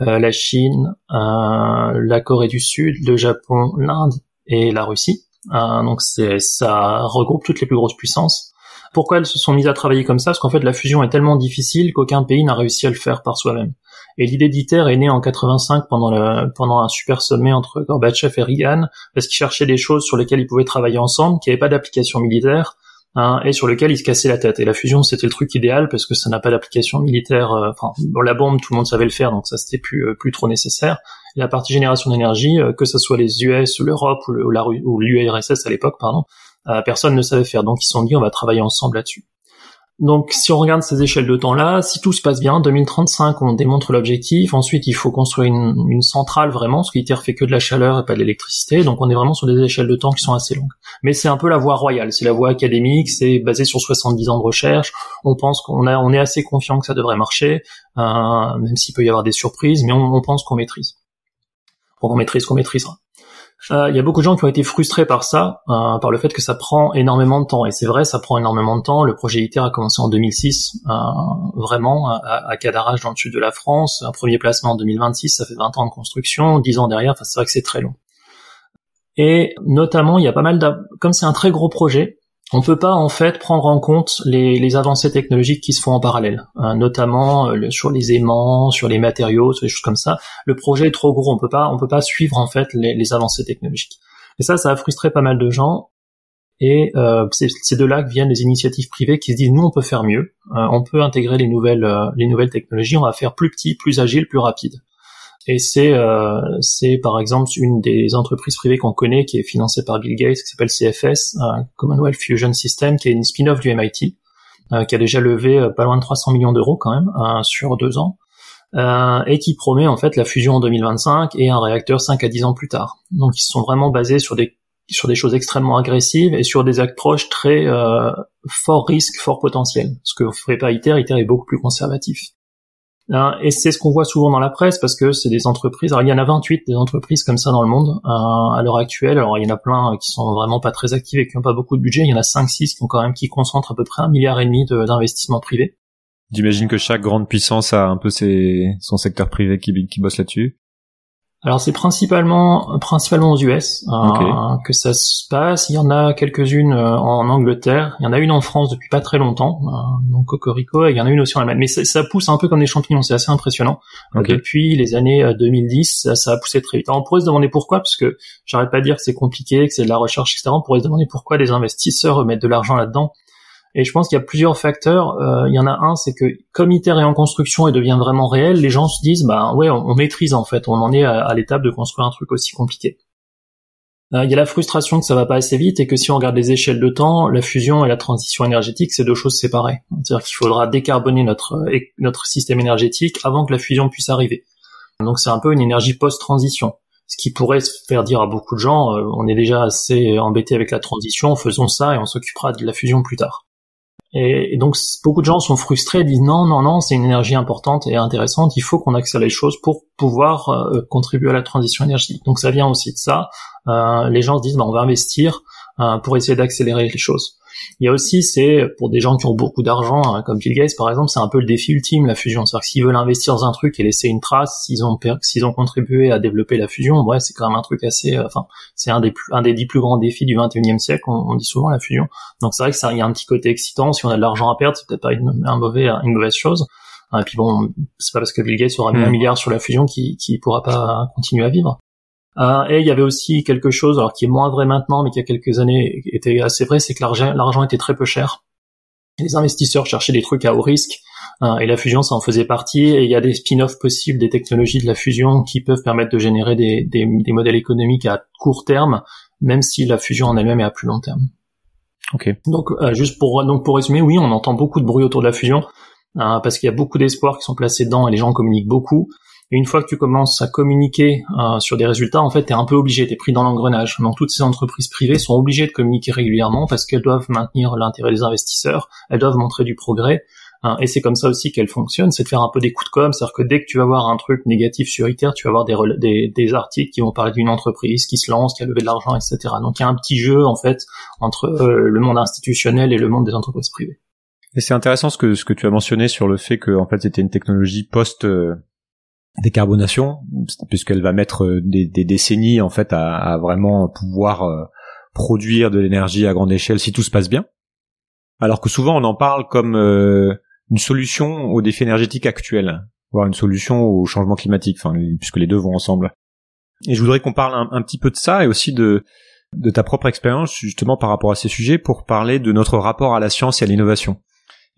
euh, la Chine, euh, la Corée du Sud, le Japon, l'Inde et la Russie. Euh, donc ça regroupe toutes les plus grosses puissances. Pourquoi elles se sont mises à travailler comme ça? Parce qu'en fait la fusion est tellement difficile qu'aucun pays n'a réussi à le faire par soi-même. Et l'idée d'ITER est née en 85 pendant, le, pendant un super sommet entre Gorbatchev et Reagan, parce qu'ils cherchaient des choses sur lesquelles ils pouvaient travailler ensemble, qui n'avaient pas d'application militaire, Hein, et sur lequel il se cassait la tête. Et la fusion, c'était le truc idéal parce que ça n'a pas d'application militaire. Euh, enfin, bon, la bombe, tout le monde savait le faire, donc ça c'était plus euh, plus trop nécessaire. La partie génération d'énergie, euh, que ce soit les US ou l'Europe ou, ou l'URSS à l'époque, pardon, personne ne savait faire. Donc ils se sont dit, on va travailler ensemble là-dessus. Donc si on regarde ces échelles de temps-là, si tout se passe bien, 2035 on démontre l'objectif, ensuite il faut construire une, centrale vraiment, parce qu'ITER fait que de la chaleur et pas de l'électricité, donc on est vraiment sur des échelles de temps qui sont assez longues. Mais c'est un peu la voie royale, c'est la voie académique, c'est basé sur 70 ans de recherche, on pense qu'on a, on est assez confiant que ça devrait marcher, euh, même s'il peut y avoir des surprises, mais on, on pense qu'on maîtrise. On maîtrise, qu'on maîtrisera. Euh, il y a beaucoup de gens qui ont été frustrés par ça, euh, par le fait que ça prend énormément de temps. Et c'est vrai, ça prend énormément de temps. Le projet ITER a commencé en 2006, euh, vraiment, à, à Cadarache, dans le sud de la France. Un premier placement en 2026, ça fait 20 ans de construction. 10 ans derrière, enfin, c'est vrai que c'est très long. Et notamment, il y a pas mal comme c'est un très gros projet, on peut pas en fait prendre en compte les, les avancées technologiques qui se font en parallèle, hein, notamment euh, sur les aimants, sur les matériaux, sur des choses comme ça. Le projet est trop gros, on peut pas, on peut pas suivre en fait les, les avancées technologiques. Et ça, ça a frustré pas mal de gens. Et euh, c'est de là que viennent les initiatives privées qui se disent nous on peut faire mieux, euh, on peut intégrer les nouvelles euh, les nouvelles technologies, on va faire plus petit, plus agile, plus rapide. Et c'est euh, c'est par exemple une des entreprises privées qu'on connaît qui est financée par Bill Gates, qui s'appelle CFS, euh, Commonwealth Fusion System, qui est une spin-off du MIT, euh, qui a déjà levé pas loin de 300 millions d'euros quand même sur deux ans, et qui promet en fait la fusion en 2025 et un réacteur 5 à 10 ans plus tard. Donc ils sont vraiment basés sur des sur des choses extrêmement agressives et sur des approches très fort risque, fort potentiel. Ce que ferait pas ITER, ITER est beaucoup plus conservatif. Hein, et c'est ce qu'on voit souvent dans la presse parce que c'est des entreprises. Alors il y en a 28 des entreprises comme ça dans le monde euh, à l'heure actuelle. Alors il y en a plein qui sont vraiment pas très actives et qui n'ont pas beaucoup de budget. Il y en a 5-6 qui ont quand même qui concentrent à peu près un milliard et demi d'investissement privé. J'imagine que chaque grande puissance a un peu ses, son secteur privé qui, qui bosse là-dessus. Alors c'est principalement principalement aux US euh, que ça se passe. Il y en a quelques-unes euh, en Angleterre. Il y en a une en France depuis pas très longtemps, euh, donc Cocorico. Et il y en a une aussi en Allemagne. Mais ça, pousse un peu comme des champignons. C'est assez impressionnant. Depuis les années 2010, ça, a poussé très vite. Alors on pourrait se demander pourquoi, parce que j'arrête pas de dire que c'est compliqué, que c'est de la recherche, etc. On pourrait se demander pourquoi des investisseurs mettent de l'argent là-dedans. Et je pense qu'il y a plusieurs facteurs. Euh, il y en a un, c'est que comme ITER est en construction et devient vraiment réel, les gens se disent, bah ouais, on, maîtrise en fait, on en est à, l'étape de construire un truc aussi compliqué. Euh, il y a la frustration que ça va pas assez vite et que si on regarde les échelles de temps, la fusion et la transition énergétique, c'est deux choses séparées. C'est-à-dire qu'il faudra décarboner notre euh, notre système énergétique avant que la fusion puisse arriver. Donc c'est un peu une énergie post-transition. Ce qui pourrait faire dire à beaucoup de gens, euh, on est déjà assez embêté avec la transition, faisons ça et on s'occupera de la fusion plus tard. Et, donc beaucoup de gens sont frustrés, disent non, non, non, c'est une énergie importante et intéressante, il faut qu'on accélère les choses pour pouvoir euh, contribuer à la transition énergétique. Donc ça vient aussi de ça. Euh, les gens se disent, bah, on va investir euh, pour essayer d'accélérer les choses. Il y a aussi, c'est pour des gens qui ont beaucoup d'argent, hein, comme Bill Gates par exemple, c'est un peu le défi ultime la fusion. C'est-à-dire que s'ils veulent investir dans un truc et laisser une trace, s'ils ont s'ils ont contribué à développer la fusion, ouais, c'est quand même un truc assez, euh, enfin, c'est un des plus, un des dix plus grands défis du 21e siècle. On, dit souvent la fusion. Donc c'est vrai que ça, il y a un petit côté excitant. Si on a de l'argent à perdre, c'est peut-être pas une, un mauvais, une mauvaise chose. Et puis bon, c'est pas parce que Bill Gates aura mis un hmm. milliard sur la fusion qu'il qui pourra pas continuer à vivre. Euh, et il y avait aussi quelque chose, alors qui est moins vrai maintenant, mais qui il y a quelques années était assez vrai, c'est que l'argent était très peu cher. Les investisseurs cherchaient des trucs à haut risque, euh, et la fusion, ça en faisait partie. Et il y a des spin-offs possibles des technologies de la fusion qui peuvent permettre de générer des, des, des modèles économiques à court terme, même si la fusion en elle-même est à plus long terme. Ok. Donc, euh, juste pour donc pour résumer, oui, on entend beaucoup de bruit autour de la fusion. Euh, parce qu'il y a beaucoup d'espoirs qui sont placés dedans et les gens communiquent beaucoup. Et une fois que tu commences à communiquer euh, sur des résultats, en fait, tu es un peu obligé, tu es pris dans l'engrenage. Donc toutes ces entreprises privées sont obligées de communiquer régulièrement parce qu'elles doivent maintenir l'intérêt des investisseurs, elles doivent montrer du progrès. Hein, et c'est comme ça aussi qu'elles fonctionnent, c'est de faire un peu des coups de com', c'est-à-dire que dès que tu vas voir un truc négatif sur ITER, tu vas voir des, des, articles qui vont parler d'une entreprise qui se lance, qui a levé de l'argent, etc. Donc il y a un petit jeu, en fait, entre euh, le monde institutionnel et le monde des entreprises privées. Et c'est intéressant ce que ce que tu as mentionné sur le fait que en fait c'était une technologie post euh, décarbonation, puisqu'elle va mettre euh, des, décennies en fait à, vraiment pouvoir euh, produire de l'énergie à grande échelle si tout se passe bien. Alors que souvent on en parle comme euh, une solution aux défis énergétiques actuels, voire une solution au changement climatique, puisque les deux vont ensemble. Et je voudrais qu'on parle un, petit peu de ça et aussi de ta propre expérience justement par rapport à ces sujets pour parler de notre rapport à la science et à l'innovation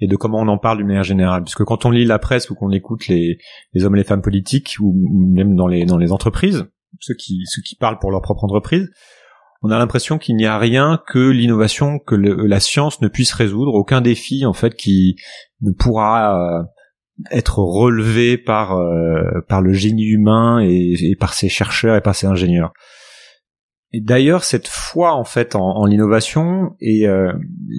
et de comment on en parle d'une manière générale. Parce que quand on lit la presse ou qu'on écoute les, hommes et les femmes politiques ou même dans les, entreprises, ceux qui, parlent pour leur propre entreprise, on a l'impression qu'il n'y a rien que l'innovation, que la science ne puisse résoudre, aucun défi en fait qui ne pourra euh, être relevé par euh, par le génie humain et, par ses chercheurs et par ses ingénieurs. Et d'ailleurs, cette foi en fait en, l'innovation et euh,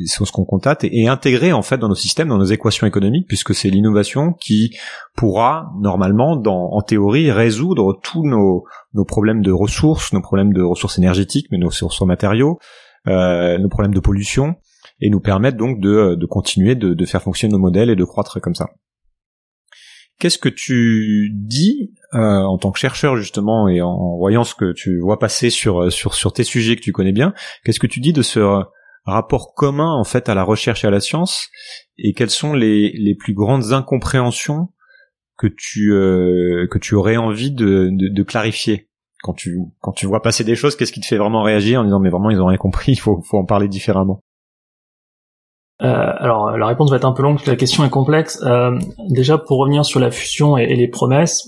ce qu'on constate est, intégrée en fait dans nos systèmes, dans nos équations économiques, puisque c'est l'innovation qui pourra normalement, dans, en théorie, résoudre tous nos, nos problèmes de ressources, nos problèmes de ressources énergétiques, mais nos ressources matériaux, euh, nos problèmes de pollution, et nous permettre donc de, de continuer de, de faire fonctionner nos modèles et de croître comme ça. Qu'est-ce que tu dis euh, en tant que chercheur justement et en, voyant ce que tu vois passer sur euh, sur sur tes sujets que tu connais bien Qu'est-ce que tu dis de ce rapport commun en fait à la recherche et à la science? Et quelles sont les les plus grandes incompréhensions que tu euh, que tu aurais envie de, de, de clarifier? Quand tu quand tu vois passer des choses Qu'est-ce qui te fait vraiment réagir en disant mais vraiment ils ont rien compris, il faut faut en parler différemment? Euh, alors la réponse va être un peu longue, la question est complexe. Euh, déjà pour revenir sur la fusion et, les promesses,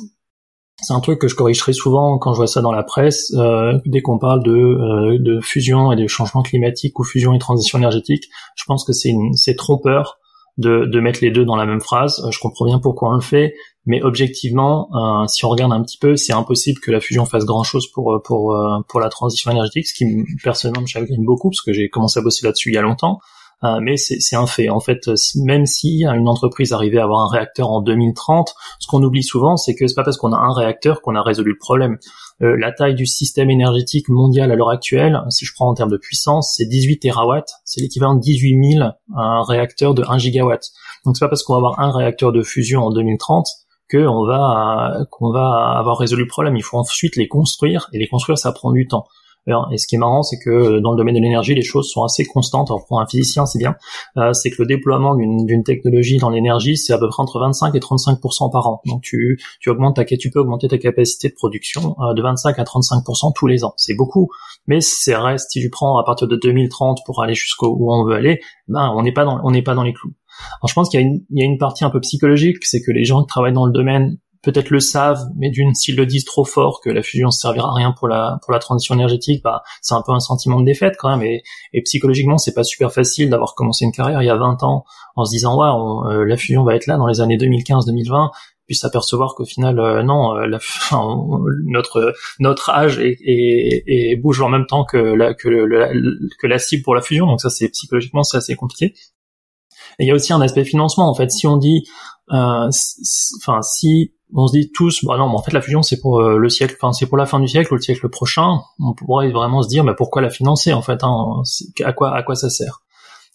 c'est un truc que je corrige souvent quand je vois ça dans la presse. Euh, dès qu'on parle de, de fusion et de changement climatique ou fusion et transition énergétique, je pense que c'est trompeur de, mettre les deux dans la même phrase. Je comprends bien pourquoi on le fait, mais objectivement, si on regarde un petit peu, c'est impossible que la fusion fasse grand chose pour pour pour la transition énergétique, ce qui personnellement me chagrine beaucoup parce que j'ai commencé à bosser là-dessus il y a longtemps. Euh, mais c'est un fait. En fait, même si une entreprise arrivait à avoir un réacteur en 2030, ce qu'on oublie souvent, c'est que c'est pas parce qu'on a un réacteur qu'on a résolu le problème. Euh, la taille du système énergétique mondial à l'heure actuelle, si je prends en termes de puissance, c'est 18 terawatts, c'est l'équivalent de 18 000 un réacteur de 1 gigawatt. Donc c'est pas parce qu'on va avoir un réacteur de fusion en 2030 qu'on va qu'on va avoir résolu le problème. Il faut ensuite les construire et les construire ça prend du temps. Et ce qui est marrant, c'est que euh, dans le domaine de l'énergie, les choses sont assez constantes. Alors pour un physicien, c'est bien. Euh, c'est que le déploiement d'une technologie dans l'énergie, c'est à peu près entre 25 et 35% par an. Donc tu, tu augmentes ta, tu peux augmenter ta capacité de production euh, de 25 à 35% tous les ans. C'est beaucoup, mais c'est reste. Si tu prends à partir de 2030 pour aller jusqu'où on veut aller, ben on n'est pas dans on n'est pas dans les clous. Alors je pense qu'il y, y, a une partie un peu psychologique, c'est que les gens qui travaillent dans le domaine peut-être le savent, mais d'une, s'ils le disent trop fort que la fusion ne servira à rien pour la pour la transition énergétique, bah c'est un peu un sentiment de défaite quand même. Et, et psychologiquement, c'est pas super facile d'avoir commencé une carrière il y a 20 ans en se disant ouais, euh, la fusion va être là dans les années 2015-2020 puis s'apercevoir qu'au final euh, non euh, la, notre notre âge est, est, bouge en même temps que la que, le, que la cible pour la fusion. Donc ça c'est psychologiquement c'est assez compliqué. Et il y a aussi un aspect financement en fait. Si on dit enfin si on se dit tous, bah non, mais en fait la fusion c'est pour le siècle, enfin c'est pour la fin du siècle ou le siècle prochain. On pourrait vraiment se dire, mais pourquoi la financer en fait hein, À quoi à quoi ça sert?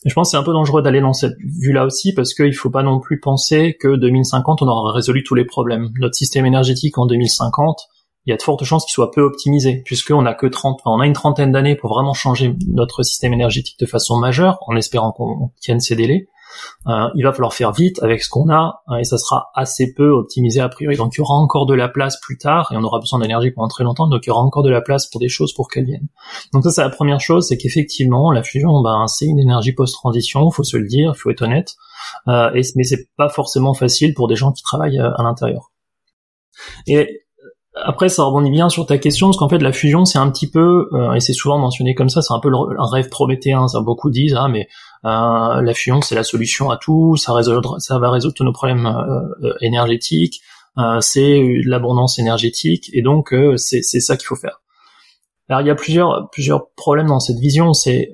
Je pense que c'est un peu dangereux d'aller dans cette vue-là aussi parce qu'il faut pas non plus penser que 2050 on aura résolu tous les problèmes. Notre système énergétique en 2050, il y a de fortes chances qu'il soit peu optimisé puisqu'on a que 30, on a une trentaine d'années pour vraiment changer notre système énergétique de façon majeure en espérant qu'on tienne ces délais. Euh, il va falloir faire vite avec ce qu'on a euh, et ça sera assez peu optimisé a priori. Donc il y aura encore de la place plus tard et on aura besoin d'énergie pendant très longtemps. Donc il y aura encore de la place pour des choses pour qu'elles viennent. Donc ça c'est la première chose, c'est qu'effectivement la fusion, ben c'est une énergie post-transition, faut se le dire, faut être honnête. Euh, mais c'est pas forcément facile pour des gens qui travaillent euh, à l'intérieur. Et après, ça rebondit bien sur ta question, parce qu'en fait, la fusion, c'est un petit peu, euh, et c'est souvent mentionné comme ça, c'est un peu un rêve prométhéen. Ça, beaucoup disent, ah, mais euh, la fusion, c'est la solution à tout, ça, résoudre, ça va résoudre tous nos problèmes euh, énergétiques, c'est l'abondance énergétique, et donc c'est ça qu'il faut faire. Alors, il y a plusieurs plusieurs problèmes dans cette vision. C'est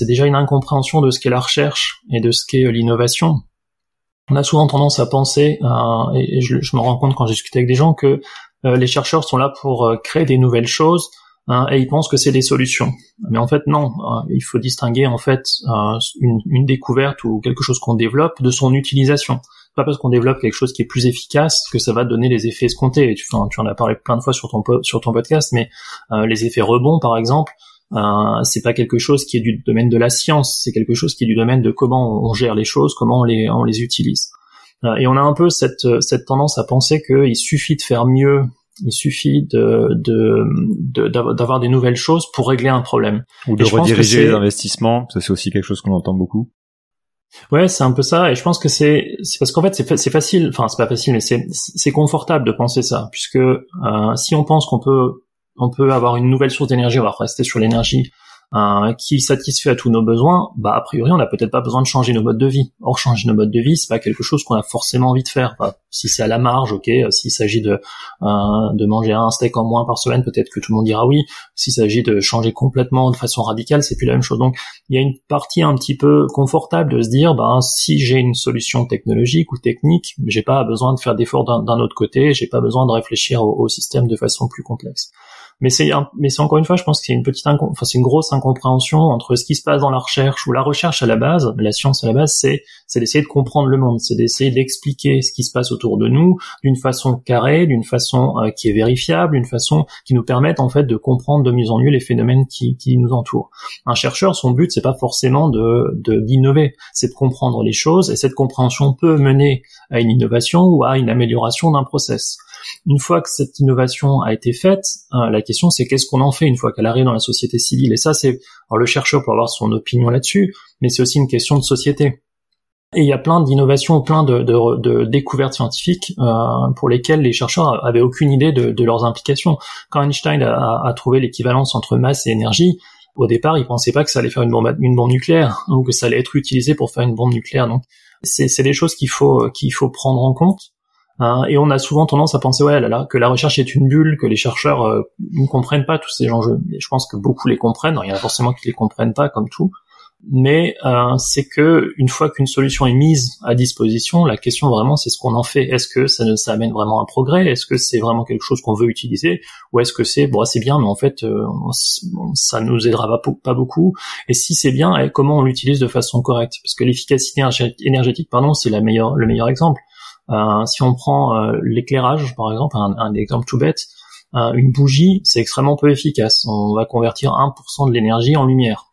déjà une incompréhension de ce qu'est la recherche et de ce qu'est l'innovation. On a souvent tendance à penser, et je, je, me rends compte quand j'ai discuté avec des gens, que euh, les chercheurs sont là pour euh, créer des nouvelles choses hein, et ils pensent que c'est des solutions. Mais en fait, non. Euh, il faut distinguer en fait une, une, découverte ou quelque chose qu'on développe de son utilisation. Pas parce qu'on développe quelque chose qui est plus efficace que ça va donner les effets escomptés. Tu, en as parlé plein de fois sur ton sur ton podcast, mais les effets rebonds, par exemple, euh, c'est pas quelque chose qui est du domaine de la science. C'est quelque chose qui est du domaine de comment on gère les choses, comment on les on les utilise. Euh, et on a un peu cette, euh, cette tendance à penser qu'il suffit de faire mieux, il suffit de, de, d'avoir des nouvelles choses pour régler un problème. Ou de rediriger les investissements, ça c'est aussi quelque chose qu'on entend beaucoup. Ouais, c'est un peu ça, et je pense que c'est parce qu'en fait c'est facile, enfin c'est pas facile, mais c'est c'est confortable de penser ça, puisque euh, si on pense qu'on peut on peut avoir une nouvelle source d'énergie, on va rester sur l'énergie qui satisfait à tous nos besoins, bah a priori on n'a peut-être pas besoin de changer nos modes de vie. Or changer nos modes de vie, c'est pas quelque chose qu'on a forcément envie de faire. Bah, si c'est à la marge, ok. S'il s'agit de euh, de manger un steak en moins par semaine, peut-être que tout le monde dira oui. S'il s'agit de changer complètement de façon radicale, c'est plus la même chose. Donc il y a une partie un petit peu confortable de se dire, bah si j'ai une solution technologique ou technique, j'ai pas besoin de faire d'efforts d'un autre côté, j'ai pas besoin de réfléchir au système de façon plus complexe. Mais c'est mais c'est encore une fois, je pense que c'est une petite enfin c'est une grosse incompréhension entre ce qui se passe dans la recherche ou la recherche à la base, la science à la base, c'est c'est d'essayer de comprendre le monde, c'est d'essayer d'expliquer ce qui se passe autour de nous d'une façon carrée, d'une façon euh, qui est vérifiable, d'une façon qui nous permette en fait de comprendre de mieux en mieux les phénomènes qui, qui nous entourent. Un chercheur, son but c'est pas forcément de d'innover, c'est de comprendre les choses et cette compréhension peut mener à une innovation ou à une amélioration d'un process. Une fois que cette innovation a été faite, euh, la question c'est qu'est-ce qu'on en fait une fois qu'elle arrive dans la société civile? Et ça, c'est alors le chercheur peut avoir son opinion là-dessus, mais c'est aussi une question de société. Et il y a plein d'innovations, plein de, découvertes scientifiques euh, pour lesquelles les chercheurs avaient aucune idée de, leurs implications. Quand Einstein a, trouvé l'équivalence entre masse et énergie, au départ, il pensait pas que ça allait faire une bombe, une bombe nucléaire ou que ça allait être utilisé pour faire une bombe nucléaire. Donc, c'est des choses qu'il faut qu'il faut prendre en compte. Hein, et on a souvent tendance à penser ouais là, là que la recherche est une bulle, que les chercheurs euh, ne comprennent pas tous ces enjeux. Je pense que beaucoup les comprennent. il y en a forcément qui les comprennent pas, comme tout. Mais euh, c'est que une fois qu'une solution est mise à disposition, la question vraiment c'est ce qu'on en fait. Est-ce que ça, ne, ça amène vraiment un progrès? Est-ce que c'est vraiment quelque chose qu'on veut utiliser? Ou est-ce que c'est bon c'est bien mais en fait euh, ça nous aidera pas, beaucoup Et si c'est bien, eh, comment on l'utilise de façon correcte? Parce que l'efficacité énergétique, pardon, c'est le meilleur exemple. Euh, si on prend euh, l'éclairage, par exemple, un, un, exemple tout bête, euh, une bougie, c'est extrêmement peu efficace. On va convertir 1% de l'énergie en lumière.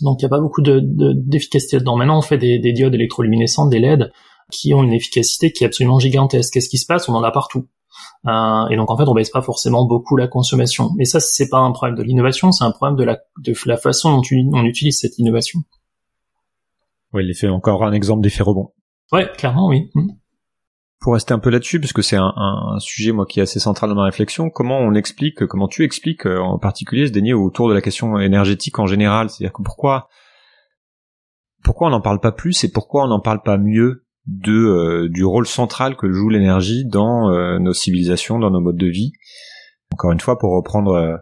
Donc il n'y a pas beaucoup d'efficacité de, dedans. Maintenant, on fait des, des, diodes électroluminescentes, des LED, qui ont une efficacité qui est absolument gigantesque. Qu'est-ce qui se passe? On en a partout. Euh, et donc en fait, on baisse pas forcément beaucoup la consommation. Mais ça, c'est pas un problème de l'innovation, c'est un problème de la, de la façon dont on utilise cette innovation. Oui, l'effet encore un exemple d'effet rebond. Ouais, clairement, oui. Hmm. Pour rester un peu là-dessus, parce que c'est un, sujet moi qui est assez central dans ma réflexion, comment on explique, comment tu expliques euh, en particulier ce déni autour de la question énergétique en général, c'est-à-dire que pourquoi pourquoi on n'en parle pas plus et pourquoi on n'en parle pas mieux de euh, du rôle central que joue l'énergie dans euh, nos civilisations, dans nos modes de vie? Encore une fois, pour reprendre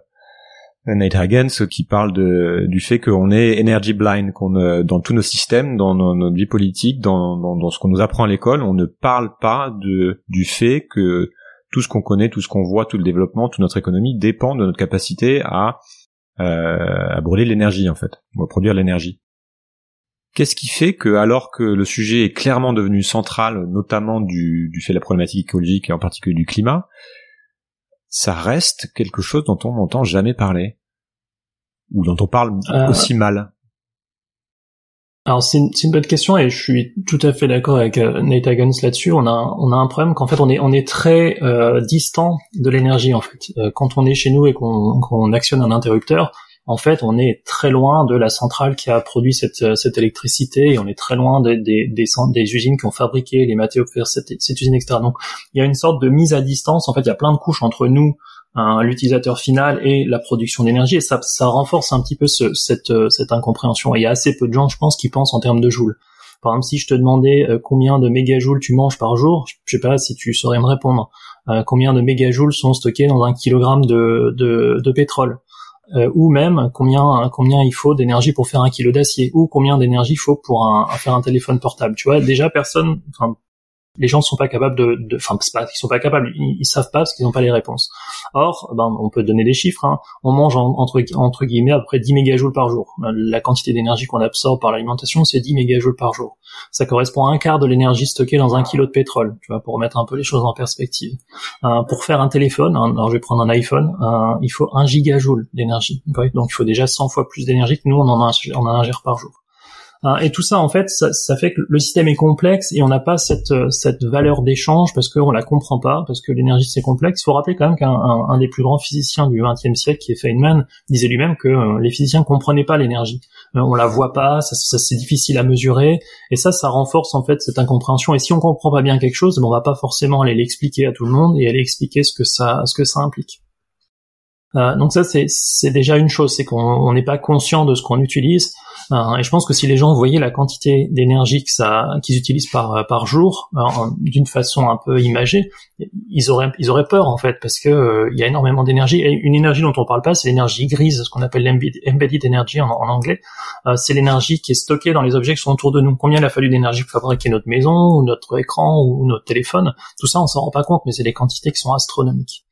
Nate Hagens qui parle de, du fait qu'on est energy blind, qu'on euh, dans tous nos systèmes, dans notre vie politique, dans, dans, dans ce qu'on nous apprend à l'école, on ne parle pas de, du fait que tout ce qu'on connaît, tout ce qu'on voit, tout le développement, toute notre économie dépend de notre capacité à, euh, à brûler l'énergie en fait, ou à produire l'énergie. Qu'est-ce qui fait que, alors que le sujet est clairement devenu central, notamment du, du fait de la problématique écologique et en particulier du climat, ça reste quelque chose dont on n'entend jamais parler ou dont on parle euh, aussi mal alors c'est une, une, bonne question et je suis tout à fait d'accord avec euh, Nate Hagens là-dessus. On a on a un problème qu'en fait on est on est très euh, distant de l'énergie en fait. Euh, quand on est chez nous et qu'on qu'on actionne un interrupteur, en fait, on est très loin de la centrale qui a produit cette, euh, cette électricité et on est très loin des, des, des, des usines qui ont fabriqué les matériaux pour faire cette, cette usine, etc. Donc, il y a une sorte de mise à distance. En fait, il y a plein de couches entre nous, hein, l'utilisateur final et la production d'énergie et ça, ça renforce un petit peu ce, cette, euh, cette incompréhension. Il y a assez peu de gens, je pense, qui pensent en termes de joules. Par exemple, si je te demandais euh, combien de mégajoules tu manges par jour, je sais pas si tu saurais me répondre. combien de mégajoules sont stockés dans un kilogramme de, de, pétrole euh, ou même combien combien il faut d'énergie pour faire un kilo d'acier, ou combien d'énergie il faut pour faire un téléphone portable. Tu vois, déjà personne, enfin les gens sont pas capables de, enfin c'est pas qu'ils sont pas capables, ils, savent pas parce qu'ils n'ont pas les réponses. Or, ben on peut donner des chiffres. Hein. On mange entre guillemets à peu près 10 mégajoules par jour. La quantité d'énergie qu'on absorbe par l'alimentation, c'est 10 mégajoules par jour. Ça correspond à un quart de l'énergie stockée dans un kilo de pétrole. Tu vois, pour remettre un peu les choses en perspective. Euh, pour faire un téléphone, hein, alors je vais prendre un iPhone, euh, il faut un gigajoule d'énergie. Donc il faut déjà 100 fois plus d'énergie que nous on en ingère par jour. Hein, et tout ça, en fait, ça, fait que le système est complexe et on n'a pas cette, euh, cette valeur d'échange parce qu'on la comprend pas, parce que l'énergie c'est complexe. Il faut rappeler quand même qu'un un, des plus grands physiciens du XXe siècle, qui est Feynman, disait lui-même que euh, les physiciens comprenaient pas l'énergie. Euh, on la voit pas, ça, c'est difficile à mesurer, et ça, ça renforce en fait cette incompréhension. Et si on comprend pas bien quelque chose, ben, on va pas forcément aller l'expliquer à tout le monde et aller expliquer ce que ça, ce que ça implique. Euh, donc ça c'est déjà une chose, c'est qu'on n'est pas conscient de ce qu'on utilise. Euh, et je pense que si les gens voyaient la quantité d'énergie qu'ils utilisent par par jour euh, d'une façon un peu imagée, ils auraient peur en fait parce que il y a énormément d'énergie et une énergie dont on parle pas, c'est l'énergie grise, ce qu'on appelle l'embedded energy en, en anglais. c'est l'énergie qui est stockée dans les objets qui sont autour de nous. Combien il a fallu d'énergie pour fabriquer notre maison ou notre écran ou notre téléphone? Tout ça on s'en rend pas compte, mais c'est des quantités qui sont astronomiques.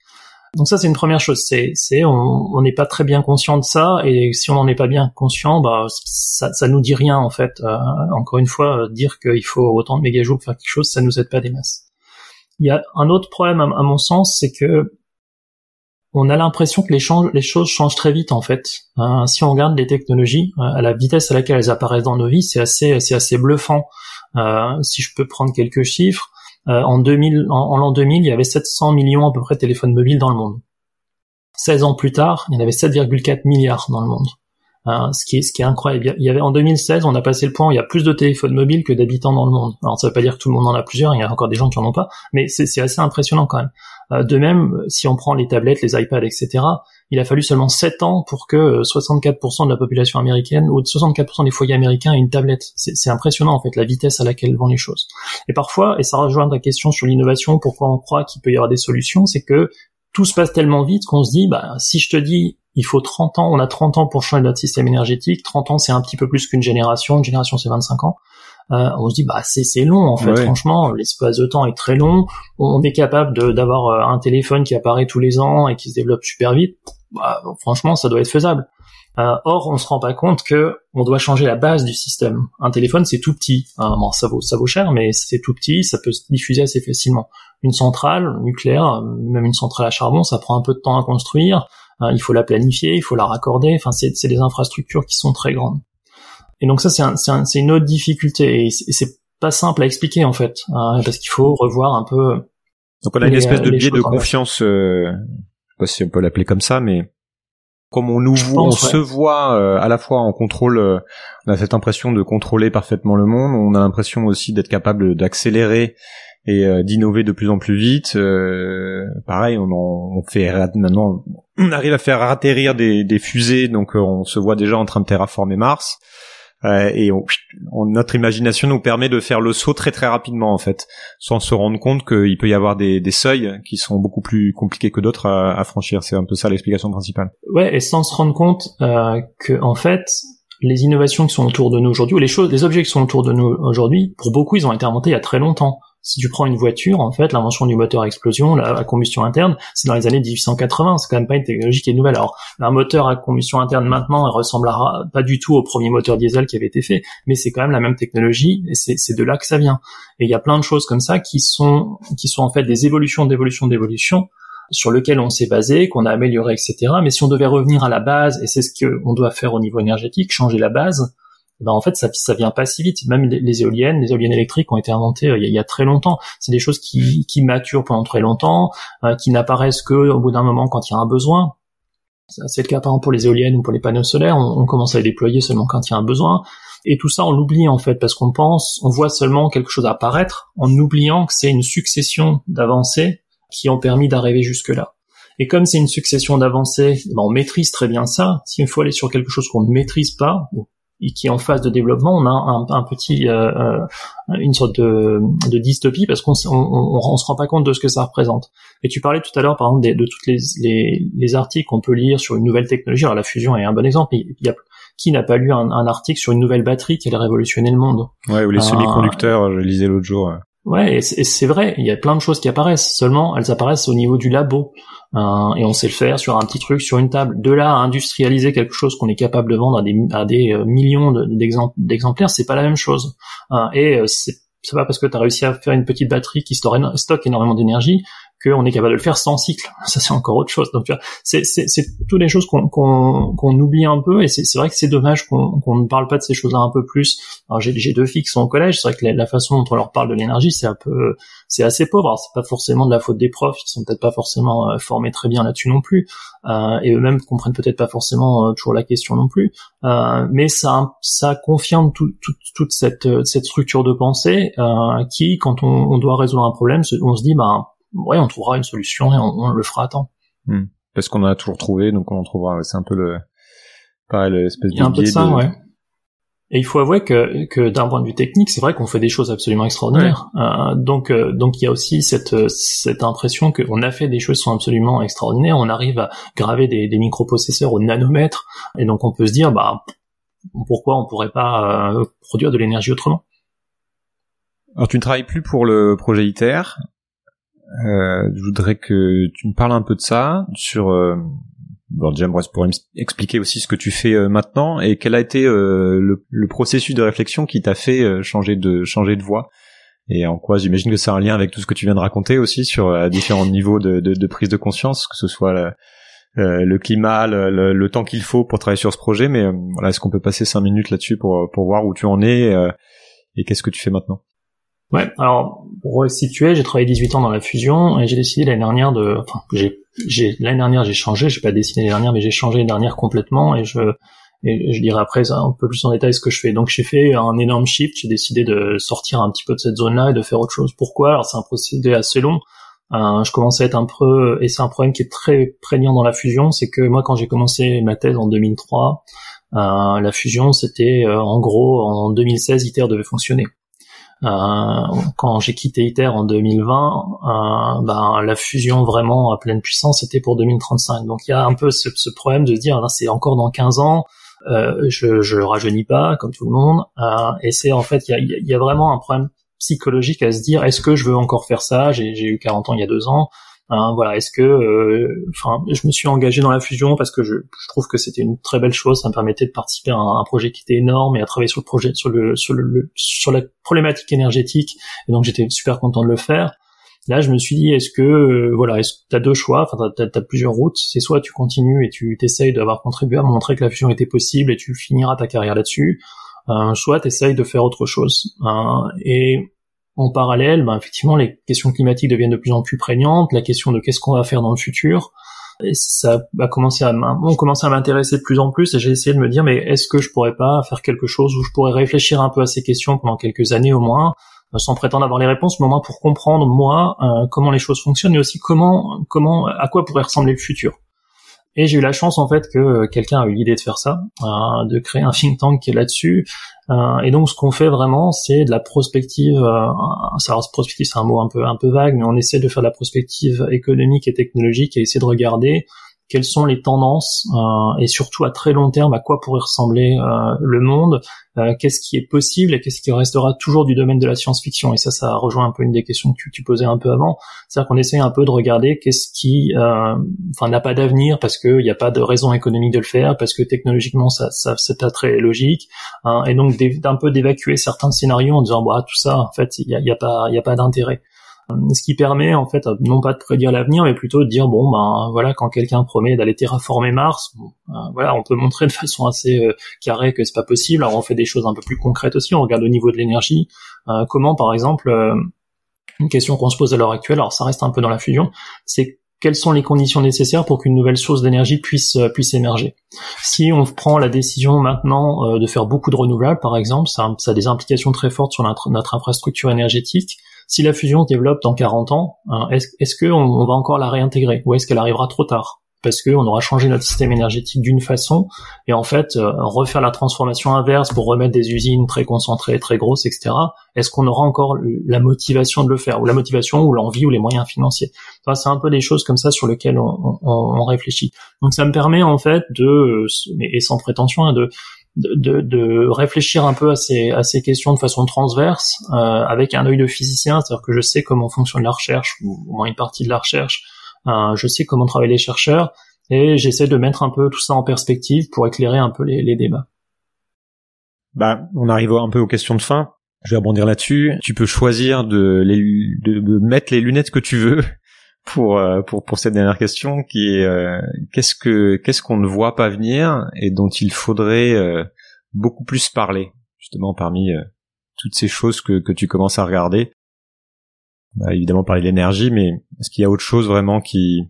Donc ça c'est une première chose, c'est c'est on n'est pas très bien conscient de ça et si on n'en est pas bien conscient, bah ça ça nous dit rien en fait. Euh, encore une fois, euh, dire qu'il faut autant de mégajoules pour faire quelque chose, ça nous aide pas des masses. Il y a un autre problème à, mon sens, c'est que on a l'impression que les, choses changent très vite en fait. Euh, si on regarde les technologies à la vitesse à laquelle elles apparaissent dans nos vies, c'est assez c'est assez bluffant. si je peux prendre quelques chiffres. Euh, en 2000, en, l'an 2000, il y avait 700 millions à peu près de téléphones mobiles dans le monde. 16 ans plus tard, il y en avait 7,4 milliards dans le monde. Euh, ce qui est ce qui est incroyable. Il y avait en 2016, on a passé le point où il y a plus de téléphones mobiles que d'habitants dans le monde. Alors ça veut pas dire que tout le monde en a plusieurs, il y a encore des gens qui en ont pas, mais c'est assez impressionnant quand même. Euh, de même, si on prend les tablettes, les iPads, etc., il a fallu seulement 7 ans pour que 64% de la population américaine ou 64% des foyers américains aient une tablette. C'est impressionnant en fait la vitesse à laquelle vont les choses. Et parfois, et ça rejoint ta question sur l'innovation, pourquoi on croit qu'il peut y avoir des solutions, c'est que tout se passe tellement vite qu'on se dit, bah, si je te dis, il faut 30 ans, on a 30 ans pour changer notre système énergétique, 30 ans c'est un petit peu plus qu'une génération, une génération c'est 25 ans, euh, on se dit bah c'est c'est long en fait franchement l'espace de temps est très long on est capable d'avoir euh, un téléphone qui apparaît tous les ans et qui se développe super vite bah, franchement, ça doit être faisable. Euh, or, on se rend pas compte que on doit changer la base du système. Un téléphone, c'est tout petit. Hein, bon, ça vaut, ça vaut cher, mais c'est tout petit, ça peut se diffuser assez facilement. Une centrale nucléaire, même une centrale à charbon, ça prend un peu de temps à construire. Euh, il faut la planifier, il faut la raccorder. Enfin, c'est des infrastructures qui sont très grandes. Et donc ça, c'est un, une autre difficulté. Et c'est pas simple à expliquer en fait, hein, parce qu'il faut revoir un peu. Donc on a une espèce de biais de confiance. Euh sais pas si on peut l'appeler comme ça, mais comme on nous on se voit euh, à la fois en contrôle, euh, on a cette impression de contrôler parfaitement le monde, on a l'impression aussi d'être capable d'accélérer et euh, d'innover de plus en plus vite. pareil, on, on fait maintenant, on arrive à faire atterrir des, des fusées, donc on se voit déjà en train de terraformer Mars. Euh, et notre imagination nous permet de faire le saut très très rapidement en fait, sans se rendre compte qu'il peut y avoir des, des, seuils qui sont beaucoup plus compliqués que d'autres à, à, franchir. C'est un peu ça l'explication principale. Ouais, et sans se rendre compte euh, que en fait les innovations qui sont autour de nous aujourd'hui, ou les choses, les objets qui sont autour de nous aujourd'hui, pour beaucoup, ils ont été inventés il y a très longtemps. Si tu prends une voiture, en fait, l'invention du moteur à explosion, la, combustion interne, c'est dans les années 1880. C'est quand même pas une technologie qui est nouvelle. Alors, un moteur à combustion interne maintenant, il ressemblera pas du tout au premier moteur diesel qui avait été fait, mais c'est quand même la même technologie et c'est de là que ça vient. Et il y a plein de choses comme ça qui sont qui sont en fait des évolutions d'évolution d'évolution sur lequel on s'est basé, qu'on a amélioré, etc. Mais si on devait revenir à la base, et c'est ce qu'on doit faire au niveau énergétique, changer la base, ben en fait ça ça vient pas si vite. Même les, éoliennes, les éoliennes électriques ont été inventées euh, il, y a, très longtemps. C'est des choses qui, qui maturent pendant très longtemps, euh, qui n'apparaissent que au bout d'un moment quand il y a un besoin. C'est le cas par exemple pour les éoliennes ou pour les panneaux solaires. On, on, commence à les déployer seulement quand il y a un besoin. Et tout ça on l'oublie en fait parce qu'on pense, on voit seulement quelque chose apparaître en oubliant que c'est une succession d'avancées qui ont permis d'arriver jusque là. Et comme c'est une succession d'avancées, ben on maîtrise très bien ça. S'il faut aller sur quelque chose qu'on ne maîtrise pas, et qui est en phase de développement, on a un, un petit, euh, euh, une sorte de, de dystopie parce qu'on on, on, se rend pas compte de ce que ça représente. Et tu parlais tout à l'heure, par exemple, de, de tous les, les, les, articles qu'on peut lire sur une nouvelle technologie. Alors la fusion est un bon exemple. Il y a, qui n'a pas lu un, un, article sur une nouvelle batterie qui allait révolutionner le monde Ouais, ou les semi-conducteurs, je lisais l'autre jour. Ouais, et c'est vrai, il y a plein de choses qui apparaissent. Seulement, elles apparaissent au niveau du labo. Euh, et on sait le faire sur un petit truc, sur une table. De là à industrialiser quelque chose qu'on est capable de vendre à des, euh, millions d'exemplaires, c'est pas la même chose. Euh, et c'est pas parce que tu réussi à faire une petite batterie qui stocke énormément d'énergie qu'on est capable de le faire sans cycle. Ça, c'est encore autre chose. Donc, c'est, toutes les choses qu'on, qu'on, qu'on oublie un peu, et c'est, vrai que c'est dommage qu'on, qu'on ne parle pas de ces choses-là un peu plus. Alors, j'ai, deux filles qui sont au collège, c'est vrai que la, façon dont on leur parle de l'énergie, c'est un peu, c'est assez pauvre. Alors, c'est pas forcément de la faute des profs, ils sont peut-être pas forcément euh, formés très bien là-dessus non plus, euh, et eux-mêmes comprennent peut-être pas forcément euh, toujours la question non plus. Euh, mais ça, ça confirme tout, tout, toute cette, cette structure de pensée qui, quand on, on, doit résoudre un problème, on se dit, bah ouais, on trouvera une solution et on, le fera à temps. Hmm. Parce qu'on en a toujours trouvé, donc on en trouvera. C'est un peu le, pareil, l'espèce de. Il y a un peu de ça, ouais. Et il faut avouer que, que d'un point de vue technique, c'est vrai qu'on fait des choses absolument extraordinaires. Euh, donc, euh, donc il y a aussi cette, cette impression qu'on a fait des choses qui sont absolument extraordinaires. On arrive à graver des, des microprocesseurs au nanomètre, et donc on peut se dire, bah, pourquoi on pourrait pas euh, produire de l'énergie autrement? Alors tu ne travailles plus pour le projet ITER, euh, je voudrais que tu me parles un peu de ça, sur... Euh, bon, déjà, pour expliquer aussi ce que tu fais euh, maintenant et quel a été euh, le, le, processus de réflexion qui t'a fait changer de changer de voie et en quoi j'imagine que c'est un lien avec tout ce que tu viens de raconter aussi sur différents niveaux de, de, de, prise de conscience, que ce soit le, le climat, le, le temps qu'il faut pour travailler sur ce projet. Mais voilà, est-ce qu'on peut passer cinq minutes là-dessus pour pour voir où tu en es et qu'est-ce que tu fais maintenant? Ouais, alors pour resituer, j'ai travaillé 18 ans dans la fusion et j'ai décidé l'année dernière de, enfin, j'ai, j'ai l'année dernière j'ai changé, j'ai pas décidé l'année dernière, mais j'ai changé l'année dernière complètement et je, et je dirai après un peu plus en détail ce que je fais. Donc j'ai fait un énorme shift, j'ai décidé de sortir un petit peu de cette zone-là et de faire autre chose. Pourquoi? Alors c'est un procédé assez long. Euh, je commençais à être un peu, et c'est un problème qui est très prégnant dans la fusion, c'est que moi quand j'ai commencé ma thèse en 2003, euh, la fusion c'était euh, en gros en 2016 ITER devait fonctionner. Euh, quand j'ai quitté ITER en 2020, euh, ben, la fusion vraiment à pleine puissance c'était pour 2035. Donc il y a un peu ce, ce problème de se dire c'est encore dans 15 ans, euh, je, je rajeunis pas comme tout le monde, euh, et c'est en fait il y a, y a, vraiment un problème psychologique à se dire est-ce que je veux encore faire ça? J'ai eu 40 ans il y a deux ans. Hein, voilà, est-ce que, euh, enfin, je me suis engagé dans la fusion parce que je, je trouve que c'était une très belle chose. Ça me permettait de participer à un, projet qui était énorme et à travailler sur le projet, sur le, sur le, sur la problématique énergétique. Et donc j'étais super content de le faire. Là, je me suis dit, est-ce que, euh, voilà, est-ce que t'as deux choix, enfin, t'as, as, plusieurs routes. C'est soit tu continues et tu t'essayes d'avoir contribué à montrer que la fusion était possible et tu finiras ta carrière là-dessus, euh, soit t'essayes de faire autre chose. Euh, et en parallèle, ben, effectivement, les questions climatiques deviennent de plus en plus prégnantes, la question de qu'est-ce qu'on va faire dans le futur, et ça a commencé à, on à m'intéresser de plus en plus, et j'ai essayé de me dire, mais est-ce que je pourrais pas faire quelque chose où je pourrais réfléchir un peu à ces questions pendant quelques années au moins, sans prétendre avoir les réponses, mais au moins pour comprendre moi comment les choses fonctionnent et aussi comment comment à quoi pourrait ressembler le futur. Et j'ai eu la chance en fait que quelqu'un a eu l'idée de faire ça, de créer un think tank qui est là-dessus. et donc ce qu'on fait vraiment, c'est de la prospective. ça, prospective, c'est un mot un peu un peu vague, mais on essaie de faire de la prospective économique et technologique et essayer de regarder quelles sont les tendances euh, et surtout à très long terme à quoi pourrait ressembler euh, le monde, euh, qu'est-ce qui est possible et qu'est-ce qui restera toujours du domaine de la science-fiction. Et ça, ça rejoint un peu une des questions que tu, posais un peu avant. C'est-à-dire qu'on essaie un peu de regarder qu'est-ce qui, enfin, n'a pas d'avenir parce qu'il n'y a pas de raison économique de le faire, parce que technologiquement ça, ça c'est pas très logique, hein, et donc d'un peu d'évacuer certains scénarios en disant bah tout ça en fait il y a, y a pas a pas d'intérêt. Euh, ce qui permet en fait non pas de prédire l'avenir mais plutôt de dire bon ben voilà quand quelqu'un promet d'aller terraformer Mars ben, voilà on peut montrer de façon assez euh, carrée que c'est pas possible. Alors on fait des choses un peu plus concrètes aussi. On regarde au niveau de l'énergie. Euh, comment par exemple une question qu'on se pose à l'heure actuelle alors ça reste un peu dans la fusion c'est quelles sont les conditions nécessaires pour qu'une nouvelle source d'énergie puisse puisse émerger? Si on prend la décision maintenant de faire beaucoup de renouvelables, par exemple, ça, a des implications très fortes sur notre infrastructure énergétique si la fusion se développe dans 40 ans, hein, est-ce est qu'on on va encore la réintégrer ou est-ce qu'elle arrivera trop tard? Parce qu'on aura changé notre système énergétique d'une façon et en fait euh, refaire la transformation inverse pour remettre des usines très concentrées, très grosses, etc. Est-ce qu'on aura encore la motivation de le faire ou la motivation ou l'envie ou les moyens financiers? C'est un peu des choses comme ça sur lesquelles on, on, réfléchit. Donc ça me permet en fait de, et sans prétention, hein, de de, de, réfléchir un peu à ces, à ces questions de façon transverse, euh, avec un œil de physicien, c'est-à-dire que je sais comment fonctionne la recherche, ou au moins une partie de la recherche, euh, je sais comment travaillent les chercheurs, et j'essaie de mettre un peu tout ça en perspective pour éclairer un peu les, les débats. Bah, on arrive un peu aux questions de fin. Je vais rebondir là-dessus. Tu peux choisir de, les, de, de, mettre les lunettes que tu veux pour euh, pour pour cette dernière question qui est euh, qu'est-ce que qu'est-ce qu'on ne voit pas venir et dont il faudrait euh, beaucoup plus parler justement parmi toutes ces choses que que tu commences à regarder? Bah, évidemment parler de l'énergie mais est-ce qu'il y a autre chose vraiment qui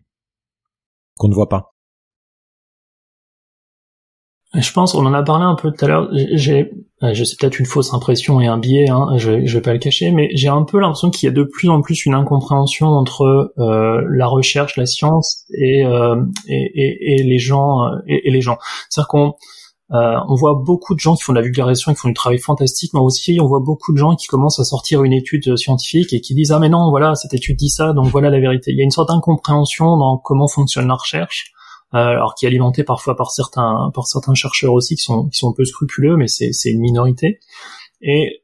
qu'on ne voit pas? Je pense, on en a parlé un peu tout à l'heure. J'ai, je sais peut-être une fausse impression et un biais, hein, je, je vais pas le cacher, mais j'ai un peu l'impression qu'il y a de plus en plus une incompréhension entre euh, la recherche, la science et, euh, et, et, et, les gens euh, et, les gens. C'est-à-dire qu'on euh, on voit beaucoup de gens qui font de la vulgarisation, qui font du travail fantastique, mais aussi on voit beaucoup de gens qui commencent à sortir une étude scientifique et qui disent ah mais non voilà cette étude dit ça donc voilà la vérité. Il y a une sorte d'incompréhension dans comment fonctionne la recherche alors qui est alimenté parfois par certains par certains chercheurs aussi qui sont qui sont un peu scrupuleux, mais c'est c'est une minorité. Et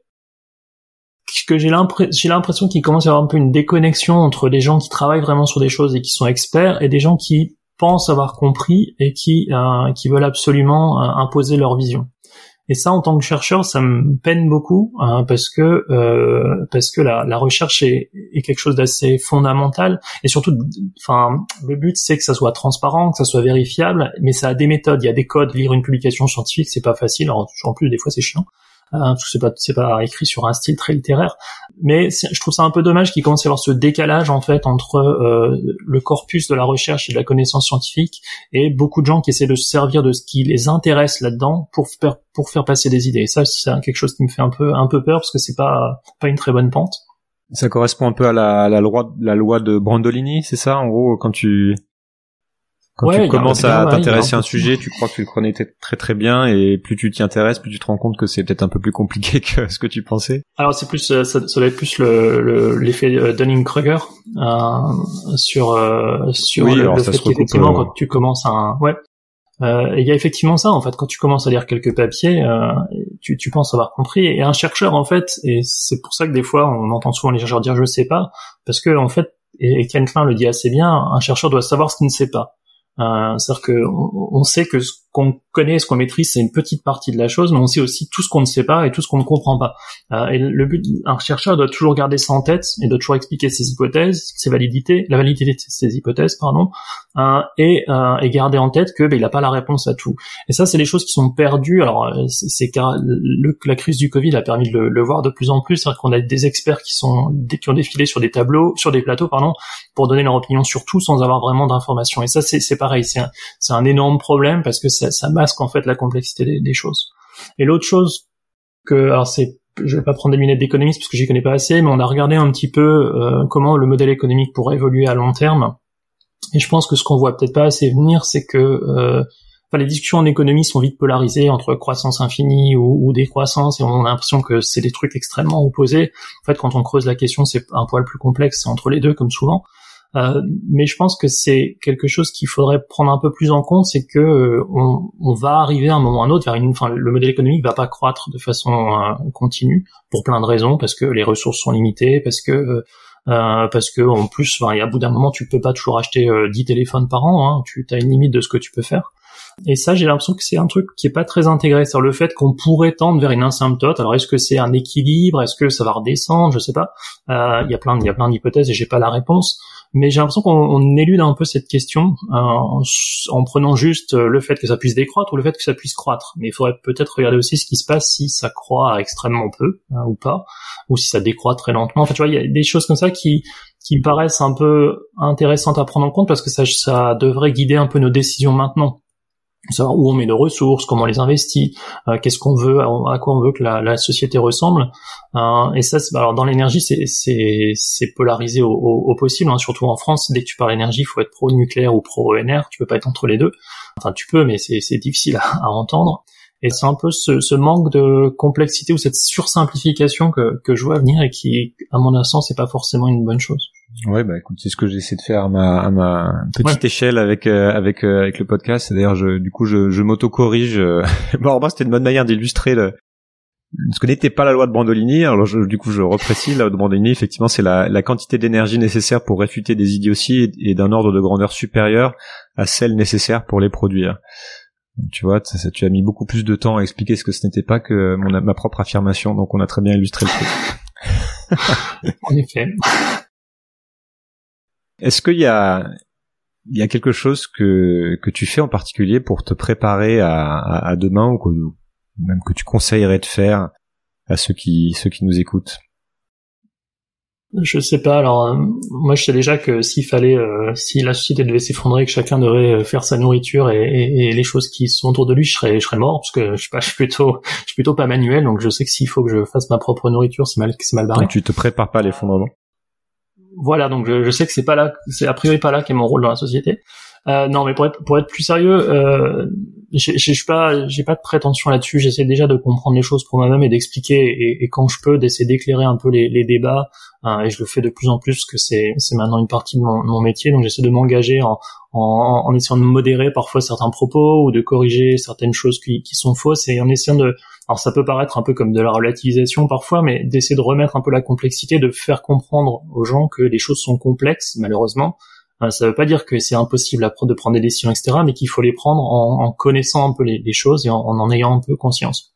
que j'ai l'impression qu'il commence à y avoir un peu une déconnexion entre des gens qui travaillent vraiment sur des choses et qui sont experts et des gens qui pensent avoir compris et qui euh, qui veulent absolument euh, imposer leur vision. Et ça, en tant que chercheur, ça me peine beaucoup hein, parce que euh, parce que la, la recherche est, est, quelque chose d'assez fondamental et surtout, enfin, le but c'est que ça soit transparent, que ça soit vérifiable, mais ça a des méthodes, il y a des codes. Lire une publication scientifique, c'est pas facile. Alors, en plus, des fois, c'est chiant. Hein, c'est pas c'est pas écrit sur un style très littéraire mais je trouve ça un peu dommage qu'il commence à y avoir ce décalage en fait entre euh, le corpus de la recherche et de la connaissance scientifique et beaucoup de gens qui essaient de se servir de ce qui les intéresse là-dedans pour faire pour faire passer des idées. Et ça c'est quelque chose qui me fait un peu un peu peur parce que c'est pas pas une très bonne pente. Ça correspond un peu à la, la loi la loi de Brandolini c'est ça en gros quand tu quand tu commences à t'intéresser à un sujet, tu crois que tu le connais très très bien, et plus tu t'y intéresses, plus tu te rends compte que c'est peut-être un peu plus compliqué (laughs) que ce que tu pensais. Alors c'est plus, euh, ça, ça doit être plus le l'effet le, euh, Dunning-Kruger euh, sur euh, sur le, le fait qu'effectivement quand tu commences à ouais, euh, il y a effectivement ça en fait quand tu commences à lire quelques papiers, euh, tu, tu penses avoir compris. Et un chercheur en fait, et c'est pour ça que des fois on entend souvent les chercheurs dire je sais pas, parce que en fait, et Ken Klein le dit assez bien, un chercheur doit savoir ce qu'il ne sait pas. Euh, C'est-à-dire qu'on on sait que ce qu'on connaît, ce qu'on maîtrise, c'est une petite partie de la chose, mais on sait aussi tout ce qu'on ne sait pas et tout ce qu'on ne comprend pas. Euh, et le but, un chercheur doit toujours garder ça en tête et doit toujours expliquer ses hypothèses, ses validités, la validité de ses hypothèses, pardon, euh, et, et, garder en tête que ben, il n'a pas la réponse à tout. Et ça, c'est des choses qui sont perdues. Alors, c'est le, la crise du Covid a permis de le, voir de plus en plus, c'est-à-dire qu'on a des experts qui sont qui ont défilé sur des tableaux, sur des plateaux, pardon, pour donner leur opinion sur tout sans avoir vraiment d'informations. Et ça, c'est pareil, c'est un, un énorme problème parce que ça ça, masque en fait la complexité des, choses. Et l'autre chose que, alors c'est je vais pas prendre des lunettes d'économiste parce que j'y connais pas assez, mais on a regardé un petit peu comment le modèle économique pourrait évoluer à long terme. Et je pense que ce qu'on voit peut-être pas assez venir, c'est que les discussions en économie sont vite polarisées entre croissance infinie ou, décroissance, et on a l'impression que c'est des trucs extrêmement opposés. En fait, quand on creuse la question, c'est un poil plus complexe, c'est entre les deux, comme souvent. Euh, mais je pense que c'est quelque chose qu'il faudrait prendre un peu plus en compte, c'est que euh, on, va arriver à un moment ou à un autre vers une, enfin, le modèle économique va pas croître de façon euh, continue pour plein de raisons, parce que les ressources sont limitées, parce que parce que en plus, enfin, à bout d'un moment, tu peux pas toujours acheter 10 téléphones par an, hein, tu as une limite de ce que tu peux faire. Et ça, j'ai l'impression que c'est un truc qui est pas très intégré sur le fait qu'on pourrait tendre vers une asymptote. Alors, est-ce que c'est un équilibre? Est-ce que ça va redescendre? Je sais pas. Euh, il y a plein, il y a plein d'hypothèses et j'ai pas la réponse. Mais j'ai l'impression qu'on élude un peu cette question euh, en, prenant juste le fait que ça puisse décroître ou le fait que ça puisse croître. Mais il faudrait peut-être regarder aussi ce qui se passe si ça croît extrêmement peu hein, ou pas, ou si ça décroît très lentement. Enfin, tu vois, il y a des choses comme ça qui qui me paraissent un peu intéressantes à prendre en compte parce que ça devrait guider un peu nos décisions maintenant savoir où on met nos ressources, comment on les investit, euh, qu'est-ce qu'on veut, à, quoi on veut que la, société ressemble. Euh, et ça, alors dans l'énergie, c'est polarisé au, possible, hein, surtout en France. Dès que tu parles énergie, il faut être pro nucléaire ou pro ENR. Tu peux pas être entre les deux. Enfin, tu peux, mais c'est difficile à, entendre. Et c'est un peu ce, manque de complexité ou cette sursimplification que, que je vois venir et qui, à mon sens, c'est pas forcément une bonne chose. Ouais, bah écoute, c'est ce que j'essaie de faire à ma, à ma petite échelle avec euh, avec euh, avec le podcast. D'ailleurs, je, du coup, je, je m'auto-corrige. Euh, (laughs) bon, moi, c'était une bonne manière d'illustrer le ce que n'était pas la loi de Brandolini. Alors, du coup, je reprécise, la loi de Brandolini, effectivement, c'est la, la quantité d'énergie nécessaire pour réfuter des idioties et, d'un ordre de grandeur supérieur à celle nécessaire pour les produire. tu vois, ça, tu as mis beaucoup plus de temps à expliquer ce que ce n'était pas que mon, ma propre affirmation, donc on a très bien illustré le truc. (laughs) en effet. Est-ce qu'il y a il y a quelque chose que que tu fais en particulier pour te préparer à, à, demain ou, que, même que tu conseillerais de faire à ceux qui ceux qui nous écoutent? Je sais pas. Alors euh, moi, je sais déjà que s'il fallait, euh, si la société devait s'effondrer, que chacun devrait euh, faire sa nourriture et, et, les choses qui sont autour de lui, je serais je serais mort parce que je sais pas, (laughs) je suis plutôt je suis plutôt pas manuel, donc je sais que s'il faut que je fasse ma propre nourriture, c'est mal c'est mal barré. Donc tu te prépares pas à l'effondrement? Voilà, donc je, je, sais que c'est pas là, c'est a priori pas là qu'est mon rôle dans la société. Euh, non, mais pour être, pour être plus sérieux, euh, j'ai pas, j'ai pas de prétention là-dessus. J'essaie déjà de comprendre les choses pour moi-même et d'expliquer, et, et, quand je peux, d'essayer d'éclairer un peu les, les débats. Hein, et je le fais de plus en plus, que c'est, c'est maintenant une partie de mon, mon métier. Donc j'essaie de m'engager en, en, en, essayant de modérer parfois certains propos ou de corriger certaines choses qui, qui sont fausses, et en essayant de, alors ça peut paraître un peu comme de la relativisation parfois, mais d'essayer de remettre un peu la complexité, de faire comprendre aux gens que les choses sont complexes, malheureusement ça ne veut pas dire que c'est impossible de prendre des décisions, etc., mais qu'il faut les prendre en, connaissant un peu les, choses et en, en, ayant un peu conscience.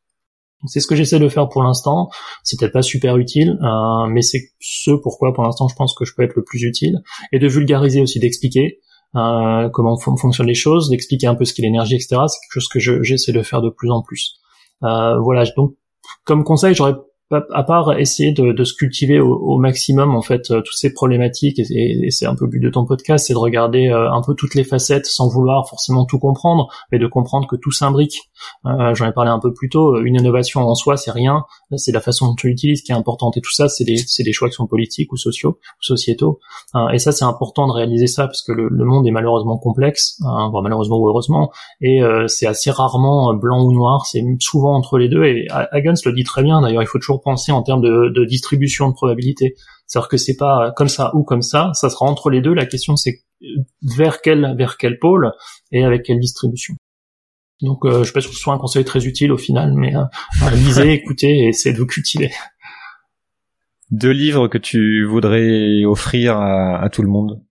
C'est ce que j'essaie de faire pour l'instant. C'est peut-être pas super utile, euh, mais c'est ce pourquoi pour l'instant je pense que je peux être le plus utile et de vulgariser aussi, d'expliquer euh, comment fonctionnent les choses, d'expliquer un peu ce qu'est l'énergie, etc. C'est quelque chose que j'essaie de faire de plus en plus. voilà. Donc comme conseil, j'aurais à part essayer de, de se cultiver au, au, maximum en fait euh, toutes ces problématiques et, et c'est un peu le but de ton podcast c'est de regarder euh, un peu toutes les facettes sans vouloir forcément tout comprendre mais de comprendre que tout s'imbrique. Euh, j'en ai parlé un peu plus tôt une innovation en soi c'est rien. C'est la façon dont tu l'utilises qui est importante et tout ça c'est des, des choix qui sont politiques ou sociaux sociétaux. Et ça c'est important de réaliser ça parce que le, le monde est malheureusement complexe hein, malheureusement ou heureusement et c'est assez rarement blanc ou noir c'est souvent entre les deux et Hagens le dit très bien d'ailleurs il faut toujours penser en termes de, distribution de probabilité. C'est-à-dire que c'est pas comme ça ou comme ça, ça sera entre les deux. La question c'est vers quel vers quel pôle et avec quelle distribution. Donc euh, je sais pas si ce soit un conseil très utile au final, mais euh, lisez, (laughs) écoutez et essayez de vous cultiver. Deux livres que tu voudrais offrir à, tout le monde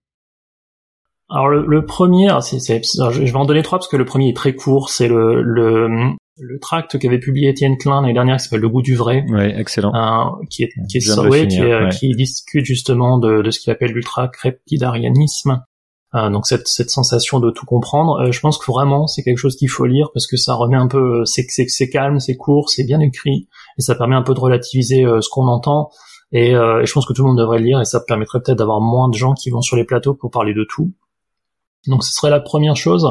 alors le, premier, c'est, je vais en donner trois parce que le premier est très court. C'est le, le le tract qu'avait publié Étienne Klein l'année dernière qui s'appelle Le goût du vrai. Oui, excellent. Euh, qui est qui est, qui, euh, qui, discute justement de, de ce qu'il appelle l'ultra crépidarianisme. Euh, donc cette, cette sensation de tout comprendre, euh, je pense que vraiment c'est quelque chose qu'il faut lire parce que ça remet un peu, c'est c'est calme, c'est court, c'est bien écrit et ça permet un peu de relativiser ce qu'on entend. Et, et, je pense que tout le monde devrait le lire et ça permettrait peut-être d'avoir moins de gens qui vont sur les plateaux pour parler de tout. Donc ce serait la première chose.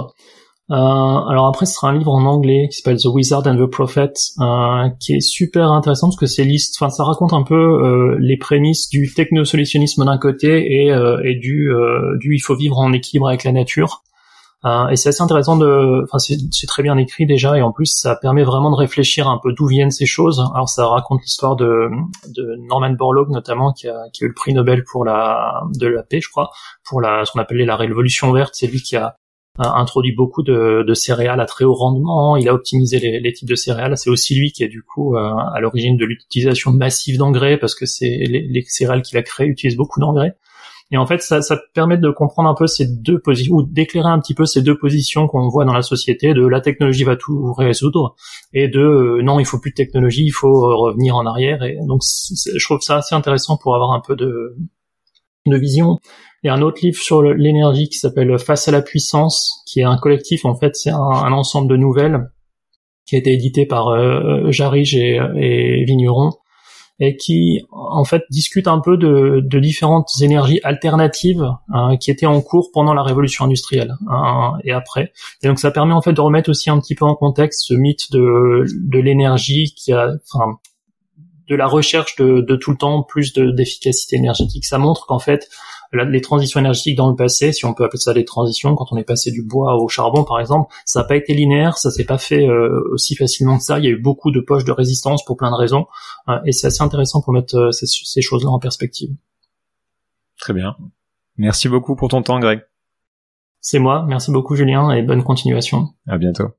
Euh, alors après, ce sera un livre en anglais qui s'appelle The Wizard and the Prophet, euh, qui est super intéressant parce que c'est liste, enfin ça raconte un peu euh, les prémices du technosolutionnisme d'un côté et, euh, et du, euh, du il faut vivre en équilibre avec la nature. Et c'est assez intéressant de, enfin c'est très bien écrit déjà et en plus ça permet vraiment de réfléchir un peu d'où viennent ces choses. Alors ça raconte l'histoire de, Norman Borlaug notamment qui a, eu le prix Nobel pour la de la paix, je crois, pour la ce qu'on appelait la révolution verte. C'est lui qui a introduit beaucoup de, céréales à très haut rendement, il a optimisé les, les types de céréales. C'est aussi lui qui est du coup euh, à l'origine de l'utilisation massive d'engrais parce que c'est les, les, céréales qu'il a créées utilisent beaucoup d'engrais. Et en fait, ça, ça permet de comprendre un peu ces deux positions, ou d'éclairer un petit peu ces deux positions qu'on voit dans la société, de la technologie va tout résoudre, et de euh, non, il faut plus de technologie, il faut revenir en arrière. Et donc, je trouve ça assez intéressant pour avoir un peu de, de vision. Il y a un autre livre sur l'énergie qui s'appelle Face à la puissance, qui est un collectif, en fait, c'est un, ensemble de nouvelles qui a été édité par euh, Jarige et, et Vigneron, et qui, en fait, discute un peu de, de différentes énergies alternatives hein, qui étaient en cours pendant la révolution industrielle hein, et après. Et donc, ça permet, en fait, de remettre aussi un petit peu en contexte ce mythe de, de l'énergie qui a, enfin, de la recherche de, de tout le temps plus d'efficacité énergétique. Ça montre qu'en fait, les transitions énergétiques dans le passé, si on peut appeler ça des transitions, quand on est passé du bois au charbon par exemple, ça n'a pas été linéaire, ça s'est pas fait euh, aussi facilement que ça. Il y a eu beaucoup de poches de résistance pour plein de raisons, euh, et c'est assez intéressant pour mettre euh, ces, ces choses-là en perspective. Très bien. Merci beaucoup pour ton temps, Greg. C'est moi. Merci beaucoup, Julien, et bonne continuation. À bientôt.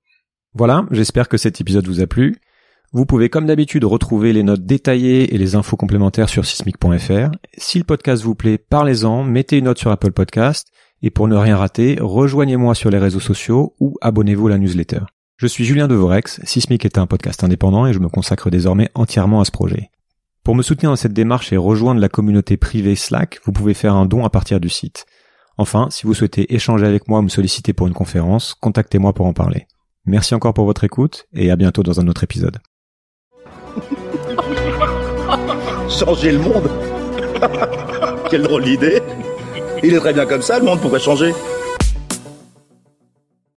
Voilà, j'espère que cet épisode vous a plu. Vous pouvez comme d'habitude retrouver les notes détaillées et les infos complémentaires sur sismic.fr. Si le podcast vous plaît, parlez-en, mettez une note sur Apple Podcast et pour ne rien rater, rejoignez-moi sur les réseaux sociaux ou abonnez-vous à la newsletter. Je suis Julien Devorex, Sismic est un podcast indépendant et je me consacre désormais entièrement à ce projet. Pour me soutenir dans cette démarche et rejoindre la communauté privée Slack, vous pouvez faire un don à partir du site. Enfin, si vous souhaitez échanger avec moi ou me solliciter pour une conférence, contactez-moi pour en parler. Merci encore pour votre écoute et à bientôt dans un autre épisode. Changer le monde (laughs) Quelle drôle d'idée Il est très bien comme ça, le monde pourrait changer.